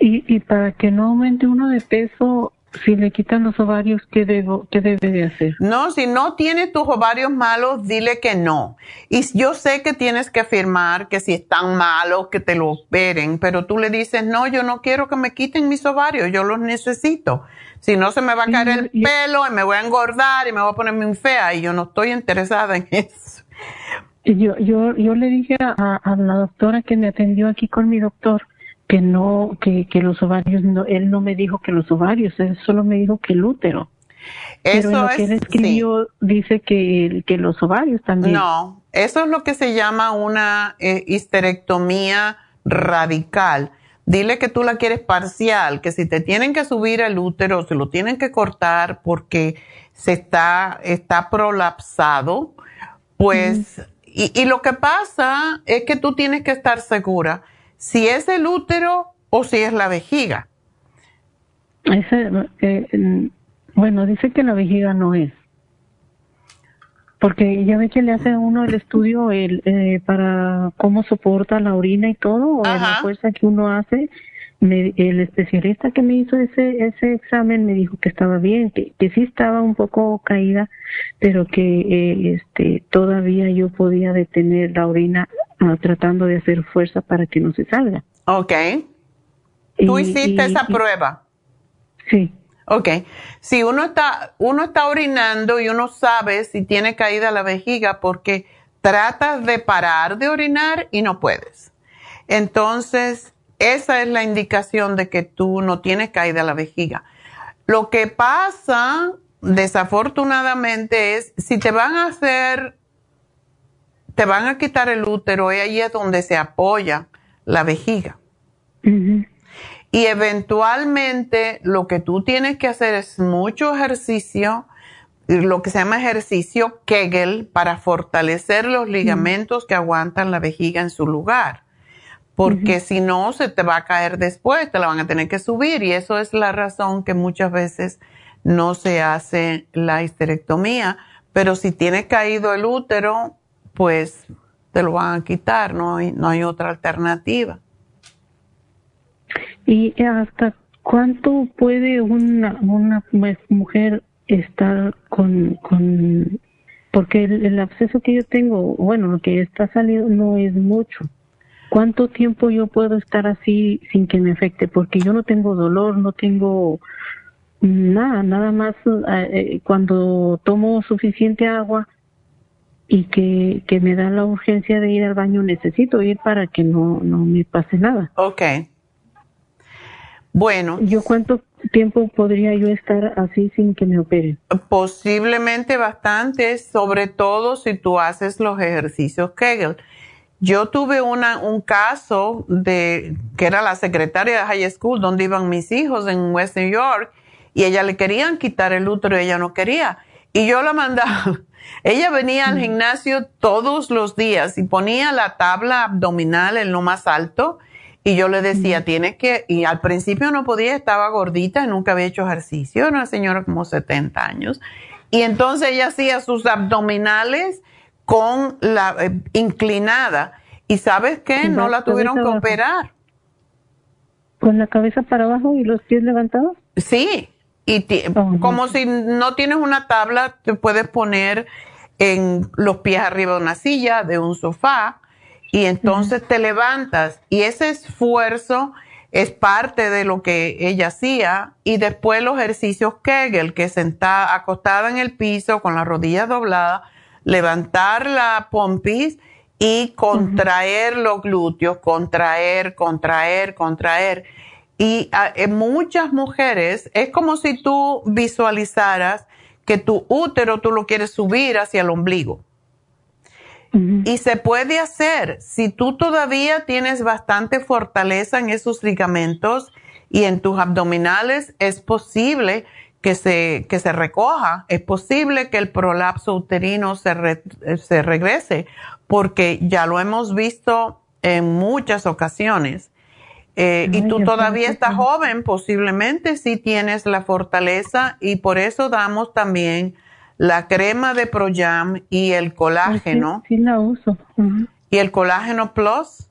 Y, y para que no aumente uno de peso, si le quitan los ovarios, ¿qué, debo, qué debe de hacer? No, si no tienes tus ovarios malos, dile que no. Y yo sé que tienes que afirmar que si están malos, que te lo operen, pero tú le dices, no, yo no quiero que me quiten mis ovarios, yo los necesito. Si no, se me va a caer el pelo y me voy a engordar y me voy a poner muy fea y yo no estoy interesada en eso. Yo, yo, yo le dije a, a la doctora que me atendió aquí con mi doctor que no, que, que los ovarios, no, él no me dijo que los ovarios, él solo me dijo que el útero. Pero en Eso lo que él escribió dice que, que los ovarios también. No, eso es lo que se llama una eh, histerectomía radical, dile que tú la quieres parcial, que si te tienen que subir el útero, se lo tienen que cortar porque se está, está prolapsado, pues, y, y lo que pasa es que tú tienes que estar segura si es el útero o si es la vejiga. Ese, eh, bueno, dice que la vejiga no es. Porque ya ve que le hace a uno el estudio el, eh, para cómo soporta la orina y todo, o la fuerza que uno hace. el especialista que me hizo ese ese examen me dijo que estaba bien, que, que sí estaba un poco caída, pero que eh, este todavía yo podía detener la orina ah, tratando de hacer fuerza para que no se salga. Ok. ¿Tú hiciste esa prueba? Sí. Ok. Si uno está, uno está orinando y uno sabe si tiene caída la vejiga porque tratas de parar de orinar y no puedes. Entonces, esa es la indicación de que tú no tienes caída la vejiga. Lo que pasa, desafortunadamente, es si te van a hacer, te van a quitar el útero, y ahí es donde se apoya la vejiga. Y eventualmente lo que tú tienes que hacer es mucho ejercicio, lo que se llama ejercicio Kegel para fortalecer los ligamentos que aguantan la vejiga en su lugar. Porque si no, se te va a caer después, te la van a tener que subir y eso es la razón que muchas veces no se hace la histerectomía. Pero si tiene caído el útero, pues te lo van a quitar, no hay, no hay otra alternativa. ¿Y hasta cuánto puede una, una mujer estar con, con porque el, acceso que yo tengo, bueno, lo que está saliendo no es mucho. ¿Cuánto tiempo yo puedo estar así sin que me afecte? Porque yo no tengo dolor, no tengo nada, nada más eh, eh, cuando tomo suficiente agua y que, que me da la urgencia de ir al baño, necesito ir para que no, no me pase nada. Okay. Bueno. ¿Yo cuánto tiempo podría yo estar así sin que me operen? Posiblemente bastante, sobre todo si tú haces los ejercicios Kegel. Yo tuve una, un caso de que era la secretaria de high school donde iban mis hijos en West New York y ella le querían quitar el útero y ella no quería. Y yo la mandaba. Ella venía al gimnasio todos los días y ponía la tabla abdominal en lo más alto y yo le decía, tiene que, y al principio no podía, estaba gordita, nunca había hecho ejercicio, era una señora como 70 años. Y entonces ella hacía sus abdominales con la eh, inclinada. ¿Y sabes qué? No la tuvieron que operar. ¿Con la cabeza para abajo y los pies levantados? Sí. Y como si no tienes una tabla, te puedes poner en los pies arriba de una silla, de un sofá y entonces te levantas. Y ese esfuerzo es parte de lo que ella hacía. Y después los ejercicios Kegel, que sentada, acostada en el piso con la rodilla doblada, levantar la pompis y contraer los glúteos, contraer, contraer, contraer. Y ah, en muchas mujeres es como si tú visualizaras que tu útero tú lo quieres subir hacia el ombligo. Y se puede hacer. Si tú todavía tienes bastante fortaleza en esos ligamentos y en tus abdominales, es posible que se, que se recoja. Es posible que el prolapso uterino se, se regrese, porque ya lo hemos visto en muchas ocasiones. Eh, y tú todavía estás joven, posiblemente sí tienes la fortaleza y por eso damos también la crema de Proyam y el colágeno. Sí, la uso. ¿Y el colágeno plus?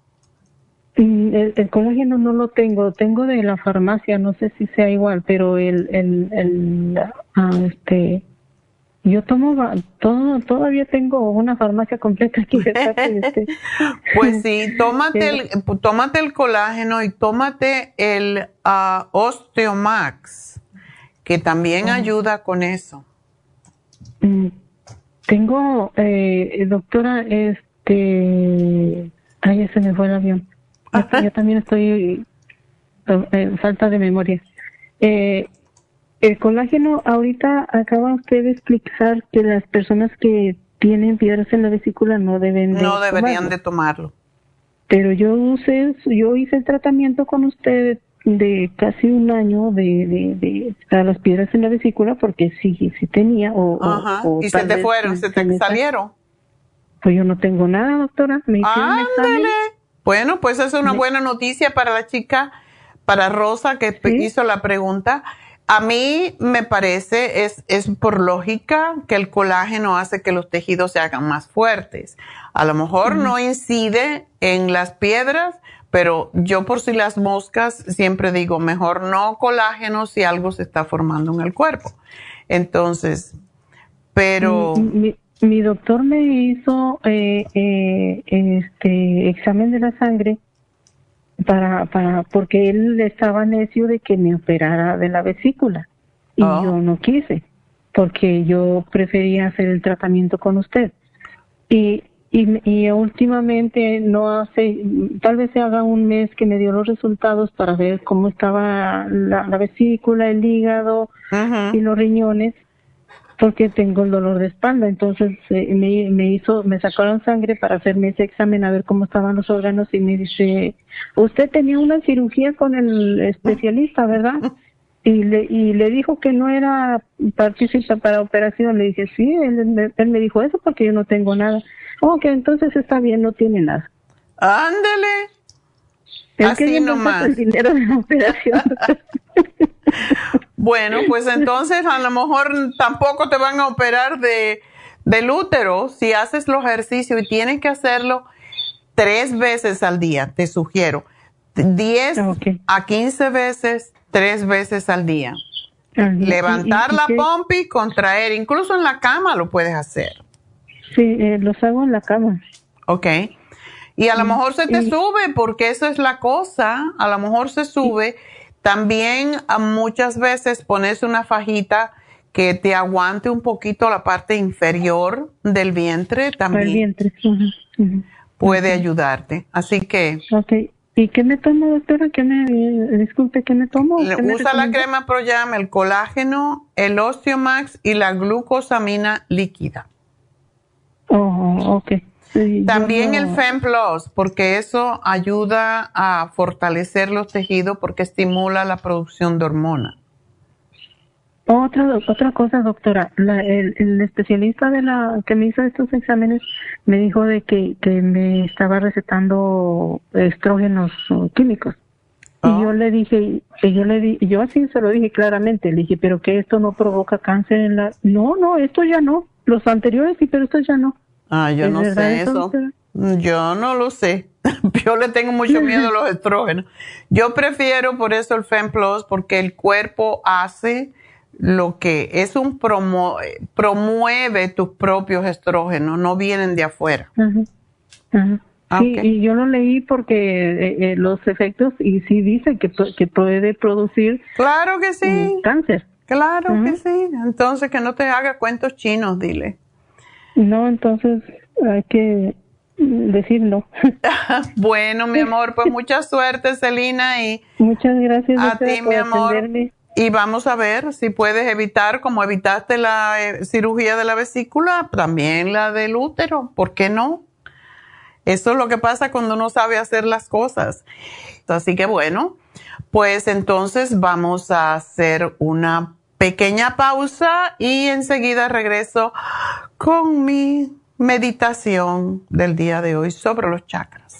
Mm, el, colágeno no lo tengo, tengo de la farmacia, no sé si sea igual, pero el, el, el ah, este, yo tomo, todo, todavía tengo una farmacia completa aquí. Este. pues sí, tómate el, tómate el colágeno y tómate el uh, Osteomax, que también ayuda con eso. Mm, tengo, eh, doctora, este, ay, ya se me fue el avión. Yo también estoy en eh, falta de memoria. Eh, el colágeno, ahorita acaba usted de explicar que las personas que tienen piedras en la vesícula no deben No deberían de tomarlo. pero yo usé, yo hice el tratamiento con usted de casi un año de, de, de, de las piedras en la vesícula porque sí, sí tenía o, Ajá. o- o y se te fueron, se te salieron. Pues yo no tengo nada, doctora. Me Ándale. Bueno, pues es una buena noticia para la chica, para Rosa que hizo la pregunta. A mí me parece, es, es por lógica, que el colágeno hace que los tejidos se hagan más fuertes. A lo mejor no incide en las piedras, pero yo por si las moscas siempre digo, mejor no colágeno si algo se está formando en el cuerpo. Entonces, pero... Mi, mi doctor me hizo eh, eh, este examen de la sangre para, para, porque él estaba necio de que me operara de la vesícula y Oh. yo no quise, porque yo prefería hacer el tratamiento con usted. Y, y, y últimamente no hace, tal vez se haga un mes que me dio los resultados para ver cómo estaba la, la vesícula, el hígado y los riñones porque tengo el dolor de espalda. Entonces eh, me, me hizo, me sacaron sangre para hacerme ese examen a ver cómo estaban los órganos y me dice, usted tenía una cirugía con el especialista, ¿verdad? Y le, y le dijo que no era participa para operación. Le dije, sí, él, me- él me dijo eso porque yo no tengo nada. Ok, entonces está bien, no tiene nada. Ándele. Así mandar nomás. el dinero de la operación. Bueno, pues entonces a lo mejor tampoco te van a operar de, del útero si haces los ejercicios y tienes que hacerlo tres veces al día, te sugiero. 10 a 15 veces, tres veces al día. Levantar ¿Y- y la pompi, contraer, incluso en la cama lo puedes hacer. Sí, eh, los hago en la cama. Ok. Y a lo mejor se te sube, porque eso es la cosa, a lo mejor se sube. También a muchas veces pones una fajita que te aguante un poquito la parte inferior del vientre, también El vientre. Ujú. puede ayudarte. Así que Ok. ¿Y qué me tomo, doctora? ¿Qué me, eh, disculpe, ¿qué me tomo? le- ¿Qué me usa la crema Proyam, el colágeno, el Osteomax y la glucosamina líquida. Oh, ok. Sí, También no- el Fem Plus, porque eso ayuda a fortalecer los tejidos porque estimula la producción de hormonas. Otra, otra cosa, doctora. La- el, el especialista de la que me hizo estos exámenes me dijo de que, que me estaba recetando estrógenos químicos. Y yo le dije, y yo le di, yo así se lo dije claramente, le dije, pero que esto no provoca cáncer en la... No, no, esto ya no. Los anteriores sí, pero esto ya no. Ah, yo ¿Es no sé eso, eso. doctora? Yo no lo sé. Yo le tengo mucho miedo a los estrógenos. Yo prefiero por eso el Fem Plus porque el cuerpo hace lo que es un promo, promueve tus propios estrógenos, no vienen de afuera. Ah, Sí, y yo lo leí porque eh, eh, los efectos, y sí dice que, que puede producir Claro que sí. mm, cáncer. Claro que sí. Entonces que no te haga cuentos chinos, dile. No, entonces hay que decir no. Bueno, mi amor, pues mucha suerte, Celina, y Muchas gracias a ti, mi amor. atenderme. Y vamos a ver si puedes evitar, como evitaste la eh, cirugía de la vesícula, también la del útero. ¿Por qué no? Eso es lo que pasa cuando uno sabe hacer las cosas. Así que bueno, pues entonces vamos a hacer una pequeña pausa y enseguida regreso con mi meditación del día de hoy sobre los chakras.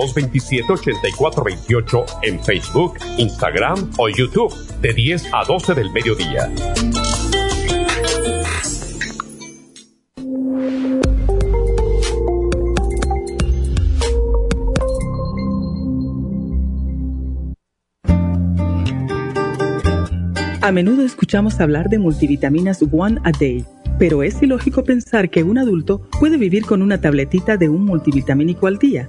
1-800-227-8428 en Facebook, Instagram o YouTube de 10 a 12 del mediodía. A menudo escuchamos hablar de multivitaminas One a Day, pero es ilógico pensar que un adulto puede vivir con una tabletita de un multivitamínico al día.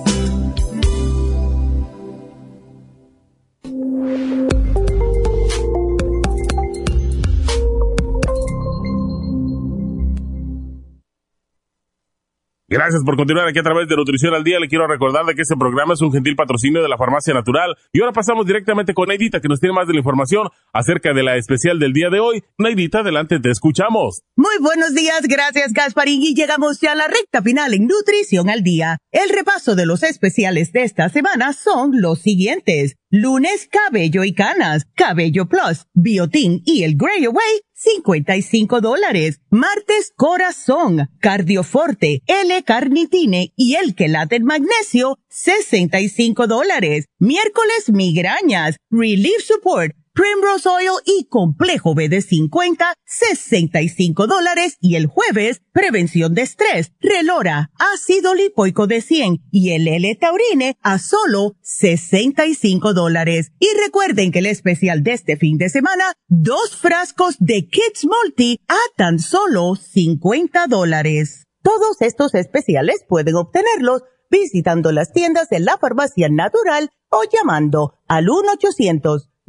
Gracias por continuar aquí a través de Nutrición al Día. Le quiero recordar de que este programa es un gentil patrocinio de la Farmacia Natural. Y ahora pasamos directamente con Neidita, que nos tiene más de la información acerca de la especial del día de hoy. Neidita, adelante, te escuchamos. Muy buenos días, gracias Gasparín. Y llegamos ya a la recta final en Nutrición al Día. El repaso de los especiales de esta semana son los siguientes. Lunes, cabello y canas, cabello plus, biotin y el Grey Away, 55 dólares. Martes, corazón, cardioforte, L-carnitine y el quelate magnesio, 65 dólares. Miércoles, migrañas, relief support, Primrose Oil y Complejo B de 50, 65 dólares. Y el jueves, prevención de estrés, Relora, ácido lipoico de 100 y el L-Taurine a solo 65 dólares. Y recuerden que el especial de este fin de semana, dos frascos de Kids Multi a tan solo 50 dólares. Todos estos especiales pueden obtenerlos visitando las tiendas de la farmacia natural o llamando al 1 800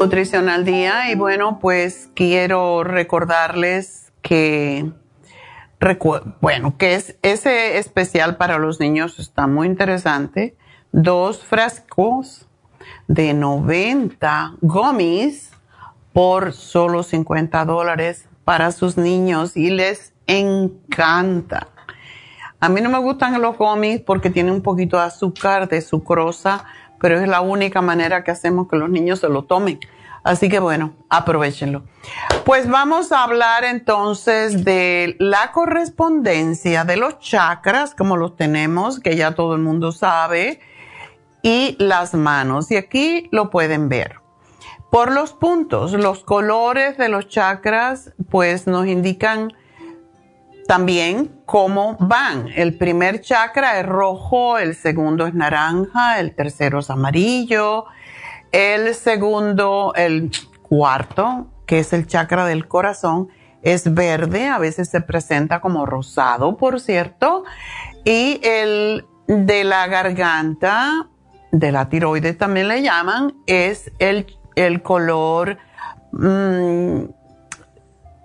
Nutrición al día y bueno, pues quiero recordarles que, bueno, que es ese especial para los niños está muy interesante. Dos frascos de 90 gummies por solo 50 dólares para sus niños y les encanta. A mí no me gustan los gummies porque tienen un poquito de azúcar, de sucrosa, pero es la única manera que hacemos que los niños se lo tomen. Así que bueno, aprovechenlo. Pues vamos a hablar entonces de la correspondencia de los chakras, como los tenemos, que ya todo el mundo sabe, y las manos. Y aquí lo pueden ver. Por los puntos, los colores de los chakras, pues nos indican también cómo van. El primer chakra es rojo, el segundo es naranja, el tercero es amarillo, el segundo, el cuarto, que es el chakra del corazón, es verde, a veces se presenta como rosado, por cierto, y el de la garganta, de la tiroides también le llaman, es el, el color mm,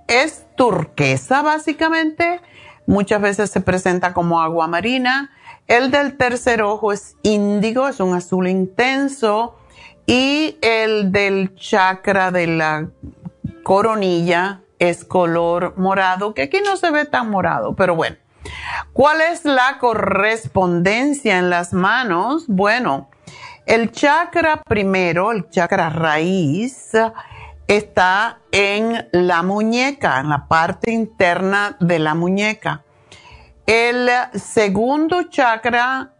es turquesa básicamente, muchas veces se presenta como agua marina. El del tercer ojo es índigo, es un azul intenso. Y el del chakra de la coronilla es color morado, que aquí no se ve tan morado, pero bueno. ¿Cuál es la correspondencia en las manos? Bueno, el chakra primero, el chakra raíz, está en la muñeca, en la parte interna de la muñeca. El segundo chakra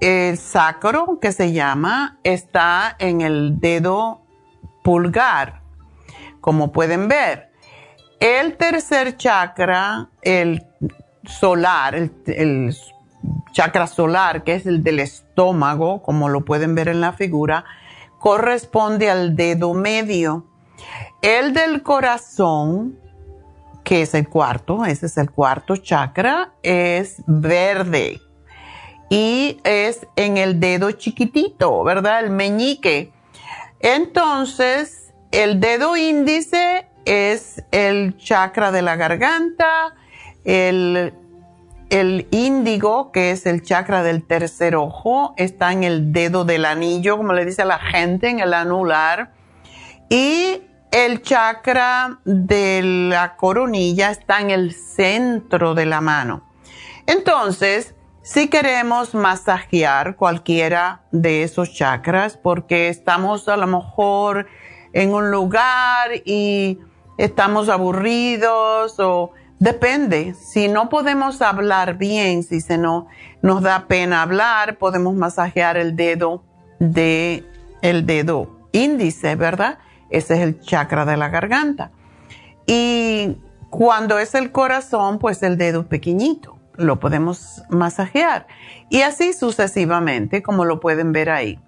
el sacro, que se llama, está en el dedo pulgar, como pueden ver. El tercer chakra, el solar, el, chakra solar, que es el del estómago, como lo pueden ver en la figura, corresponde al dedo medio. El del corazón, que es el cuarto, ese es el cuarto chakra, es verde y es en el dedo chiquitito, ¿verdad? El meñique. Entonces, el dedo índice es el chakra de la garganta, el, el índigo, que es el chakra del tercer ojo, está en el dedo del anillo, como le dice la gente, en el anular. Y el chakra de la coronilla está en el centro de la mano. Entonces, si queremos masajear cualquiera de esos chakras, porque estamos a lo mejor en un lugar y estamos aburridos o depende, si no podemos hablar bien, si se no, nos da pena hablar, podemos masajear el dedo de el dedo índice, ¿verdad? Ese es el chakra de la garganta. Y cuando es el corazón, pues el dedo pequeñito lo podemos masajear y así sucesivamente, como lo pueden ver ahí.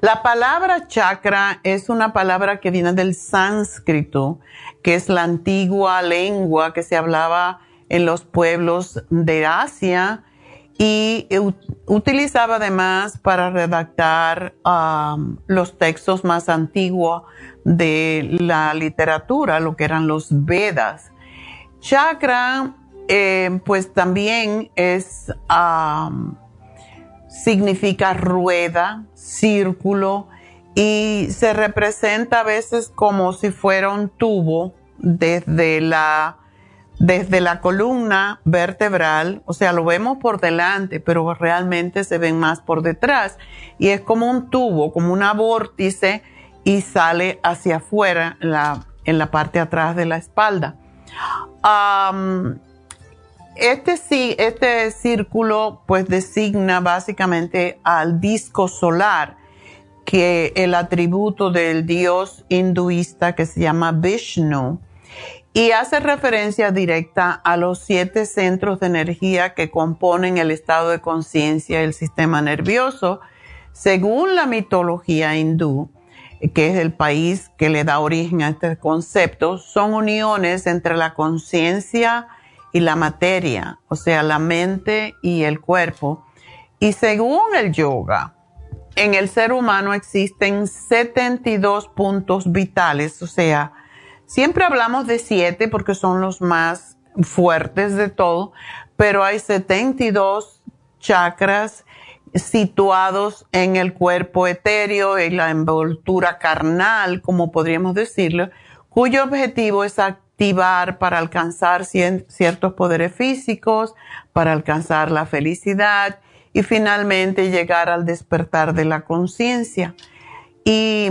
La palabra chakra es una palabra que viene del sánscrito, que es la antigua lengua que se hablaba en los pueblos de Asia y utilizaba además para redactar los textos más antiguos de la literatura, lo que eran los Vedas. Chakra eh, pues también es, significa rueda, círculo, y se representa a veces como si fuera un tubo desde la, desde la columna vertebral, o sea, lo vemos por delante, pero realmente se ven más por detrás, y es como un tubo, como una vórtice, y sale hacia afuera en la, en la parte atrás de la espalda. Este, sí, este círculo pues designa básicamente al disco solar, que el atributo del dios hinduista que se llama Vishnu, y hace referencia directa a los siete centros de energía que componen el estado de conciencia y el sistema nervioso. Según la mitología hindú, que es el país que le da origen a este concepto, son uniones entre la conciencia, y la materia, o sea, la mente y el cuerpo. Y según el yoga, en el ser humano existen 72 puntos vitales, o sea, siempre hablamos de 7 porque son los más fuertes de todo, pero hay 72 chakras situados en el cuerpo etéreo, en la envoltura carnal, como podríamos decirlo, cuyo objetivo es activar para alcanzar ciertos poderes físicos, para alcanzar la felicidad y finalmente llegar al despertar de la conciencia. Y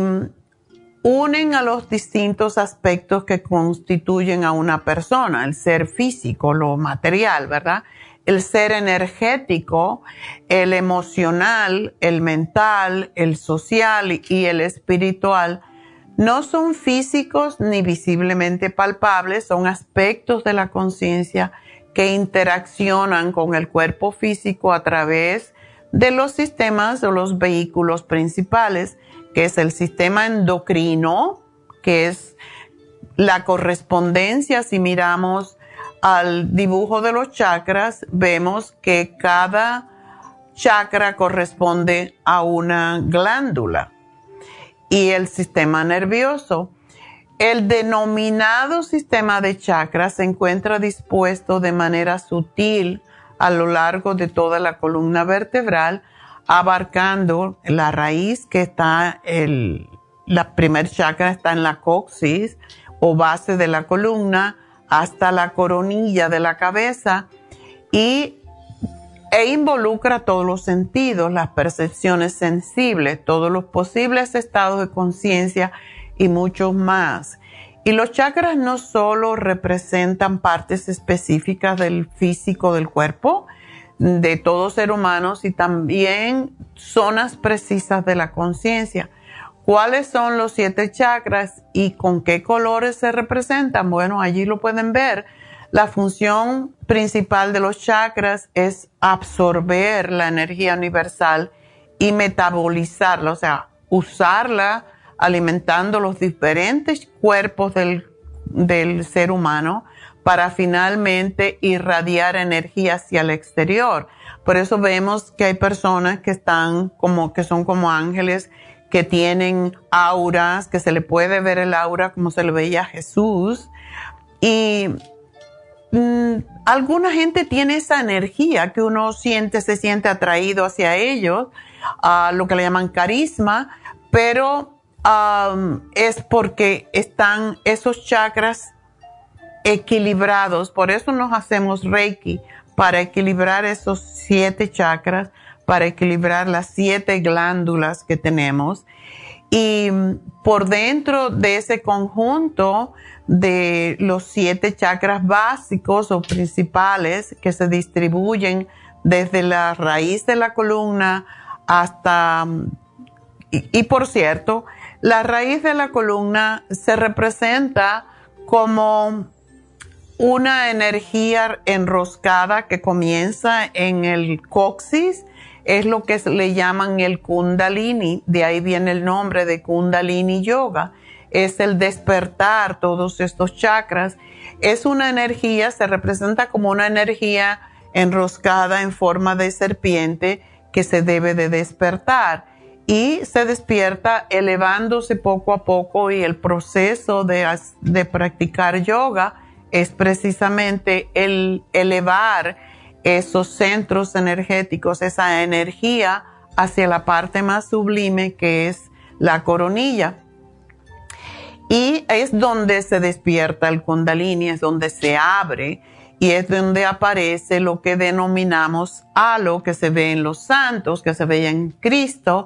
unen a los distintos aspectos que constituyen a una persona, el ser físico, lo material, ¿verdad? El ser energético, el emocional, el mental, el social y el espiritual no son físicos ni visiblemente palpables, son aspectos de la conciencia que interaccionan con el cuerpo físico a través de los sistemas o los vehículos principales, que es el sistema endocrino, que es la correspondencia, si miramos al dibujo de los chakras, vemos que cada chakra corresponde a una glándula y el sistema nervioso. el denominado sistema de chakras se encuentra dispuesto de manera sutil a lo largo de toda la columna vertebral, abarcando la raíz que está, el, la primer chakra está en la coxis o base de la columna, hasta la coronilla de la cabeza y, e involucra todos los sentidos, las percepciones sensibles, todos los posibles estados de conciencia y muchos más. Y los chakras no solo representan partes específicas del físico del cuerpo, de todo ser humano, sino también zonas precisas de la conciencia. ¿Cuáles son los siete chakras y con qué colores se representan? Bueno, allí lo pueden ver. La función principal de los chakras es absorber la energía universal y metabolizarla, o sea, usarla alimentando los diferentes cuerpos del, del ser humano para finalmente irradiar energía hacia el exterior. Por eso vemos que hay personas que están como, que son como ángeles que tienen auras, que se le puede ver el aura como se le veía a Jesús. Y mm, alguna gente tiene esa energía que uno siente, se siente atraído hacia ellos, a lo que le llaman carisma, pero es porque están esos chakras equilibrados. Por eso nos hacemos Reiki, para equilibrar esos siete chakras para equilibrar las siete glándulas que tenemos. Y por dentro de ese conjunto de los siete chakras básicos o principales que se distribuyen desde la raíz de la columna hasta... Y, por cierto, la raíz de la columna se representa como una energía enroscada que comienza en el coxis es lo que le llaman el kundalini, de ahí viene el nombre de kundalini yoga, es el despertar todos estos chakras. Es una energía, se representa como una energía enroscada en forma de serpiente que se debe de despertar y se despierta elevándose poco a poco y el proceso de, de practicar yoga es precisamente el elevar esos centros energéticos, esa energía hacia la parte más sublime que es la coronilla. Y es donde se despierta el kundalini, es donde se abre y es donde aparece lo que denominamos halo que se ve en los santos, que se ve en Cristo.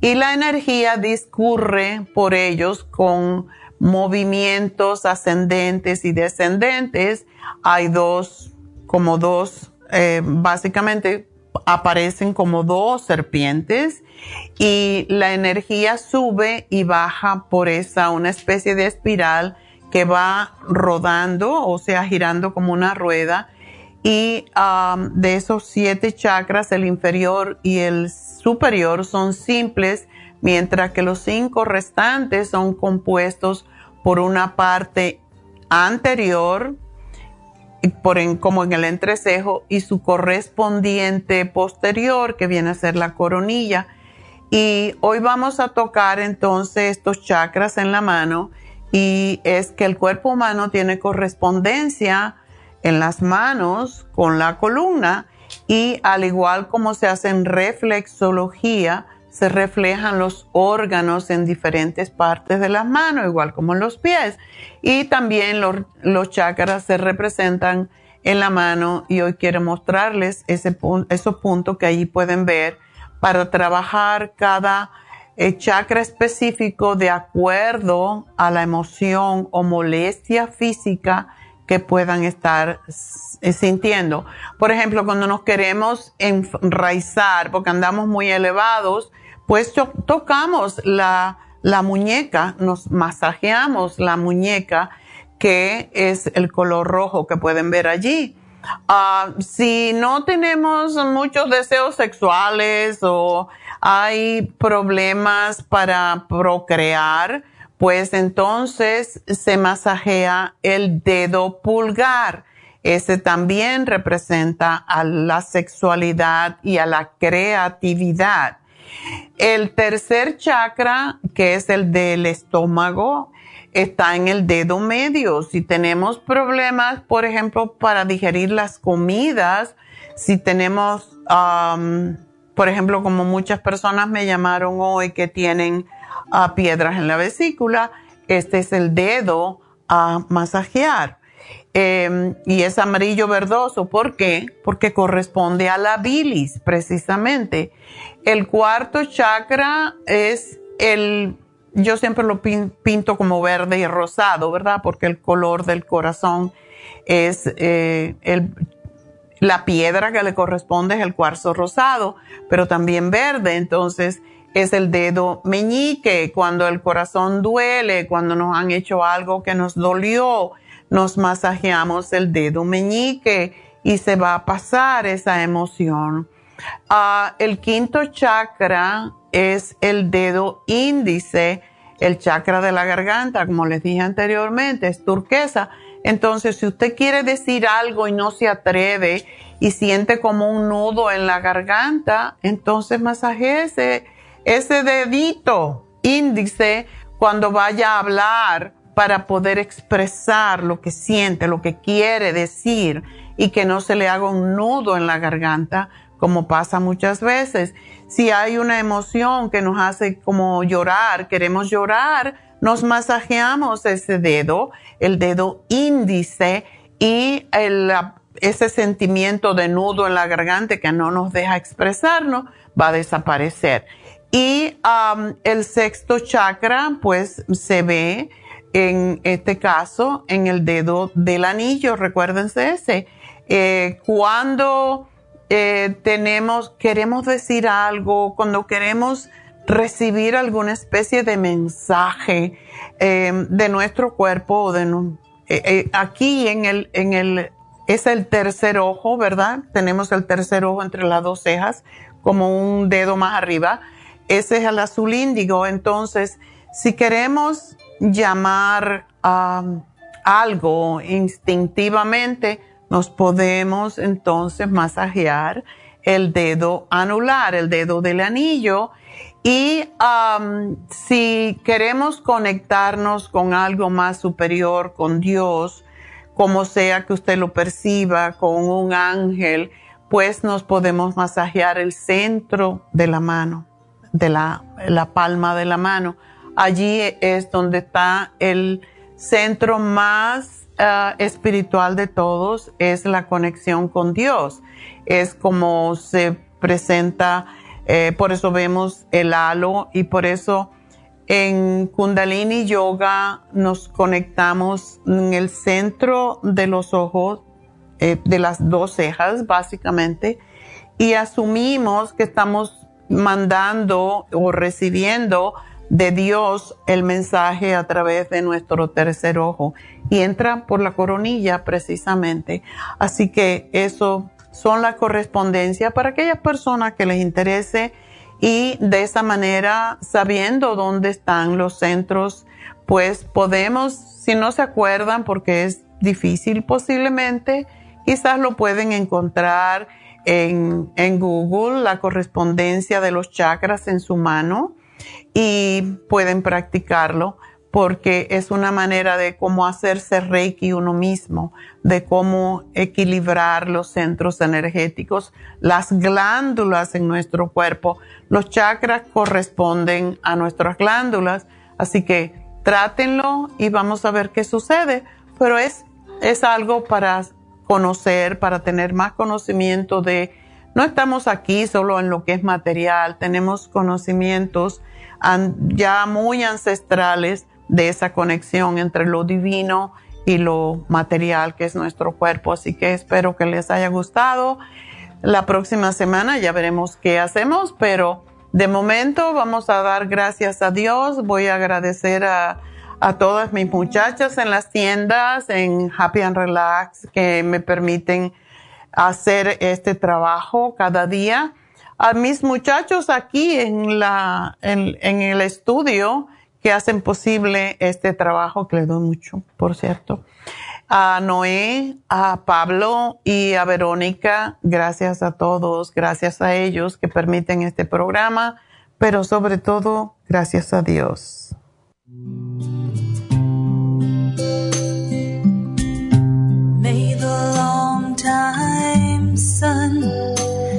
Y la energía discurre por ellos con movimientos ascendentes y descendentes. Hay dos, como dos eh, básicamente aparecen como dos serpientes y la energía sube y baja por esa, una especie de espiral que va rodando, o sea, girando como una rueda. Y de esos siete chakras, el inferior y el superior son simples, mientras que los cinco restantes son compuestos por una parte anterior, por como en el entrecejo y su correspondiente posterior que viene a ser la coronilla. Y hoy vamos a tocar entonces estos chakras en la mano y es que el cuerpo humano tiene correspondencia en las manos con la columna y al igual como se hace en reflexología, se reflejan los órganos en diferentes partes de las manos, igual como en los pies. Y también los, chakras se representan en la mano y hoy quiero mostrarles ese, esos puntos que allí pueden ver para trabajar cada eh, chakra específico de acuerdo a la emoción o molestia física que puedan estar eh, sintiendo. Por ejemplo, cuando nos queremos enraizar porque andamos muy elevados, pues tocamos la, muñeca, nos masajeamos la muñeca, que es el color rojo que pueden ver allí. Ah, si no tenemos muchos deseos sexuales o hay problemas para procrear, pues entonces se masajea el dedo pulgar. Ese también representa a la sexualidad y a la creatividad. El tercer chakra, que es el del estómago, está en el dedo medio. Si tenemos problemas, por ejemplo, para digerir las comidas, si tenemos, por ejemplo, como muchas personas me llamaron hoy que tienen uh, piedras en la vesícula, este es el dedo a masajear. Em, y es amarillo verdoso. ¿Por qué? Porque corresponde a la bilis, precisamente. El cuarto chakra es el, yo siempre lo pinto como verde y rosado, ¿verdad? Porque el color del corazón es eh, el, la piedra que le corresponde es el cuarzo rosado, pero también verde. Entonces, es el dedo meñique, cuando el corazón duele, cuando nos han hecho algo que nos dolió, nos masajeamos el dedo meñique y se va a pasar esa emoción. Ah, el quinto chakra es el dedo índice, el chakra de la garganta, como les dije anteriormente, es turquesa. Entonces, si usted quiere decir algo y no se atreve y siente como un nudo en la garganta, entonces masajese ese dedito índice cuando vaya a hablar para poder expresar lo que siente, lo que quiere decir y que no se le haga un nudo en la garganta, como pasa muchas veces. Si hay una emoción que nos hace como llorar, queremos llorar, nos masajeamos ese dedo, el dedo índice y ese sentimiento de nudo en la garganta que no nos deja expresarnos va a desaparecer. Y el sexto chakra, pues se ve en este caso en el dedo del anillo, recuérdense ese. Eh, cuando eh, tenemos, queremos decir algo, cuando queremos recibir alguna especie de mensaje eh, de nuestro cuerpo o de aquí en el, en el, es el tercer ojo, ¿verdad? Tenemos el tercer ojo entre las dos cejas, como un dedo más arriba ese es el azul índigo. Entonces, si queremos llamar a algo instintivamente, nos podemos entonces masajear el dedo anular, el dedo del anillo. Y si queremos conectarnos con algo más superior, con Dios, como sea que usted lo perciba, con un ángel, pues nos podemos masajear el centro de la mano de la, palma de la mano. Allí es donde está el centro más ah, espiritual de todos, es la conexión con Dios. Es como se presenta, eh, por eso vemos el halo y por eso en Kundalini Yoga nos conectamos en el centro de los ojos, eh, de las dos cejas básicamente, y asumimos que estamos mandando o recibiendo de Dios el mensaje a través de nuestro tercer ojo. Y entra por la coronilla precisamente. Así que eso son la correspondencia para aquellas personas que les interese. Y de esa manera, sabiendo dónde están los centros, pues podemos, si no se acuerdan, porque es difícil posiblemente, quizás lo pueden encontrar en, en Google la correspondencia de los chakras en su mano y pueden practicarlo porque es una manera de cómo hacerse reiki uno mismo, de cómo equilibrar los centros energéticos, las glándulas en nuestro cuerpo. Los chakras corresponden a nuestras glándulas, así que trátenlo y vamos a ver qué sucede, pero es, es algo para conocer, para tener más conocimiento de, no estamos aquí solo en lo que es material, tenemos conocimientos ya muy ancestrales de esa conexión entre lo divino y lo material que es nuestro cuerpo. Así que espero que les haya gustado. La próxima semana ya veremos qué hacemos, pero de momento vamos a dar gracias a Dios. Voy a agradecer a a todas mis muchachas en las tiendas, en Happy and Relax, que me permiten hacer este trabajo cada día a mis muchachos aquí en, la, en, en el estudio que hacen posible este trabajo, que les doy mucho, por cierto. A Noé, a Pablo y a Verónica, gracias a todos, gracias a ellos que permiten este programa, pero sobre todo, gracias a Dios. Long time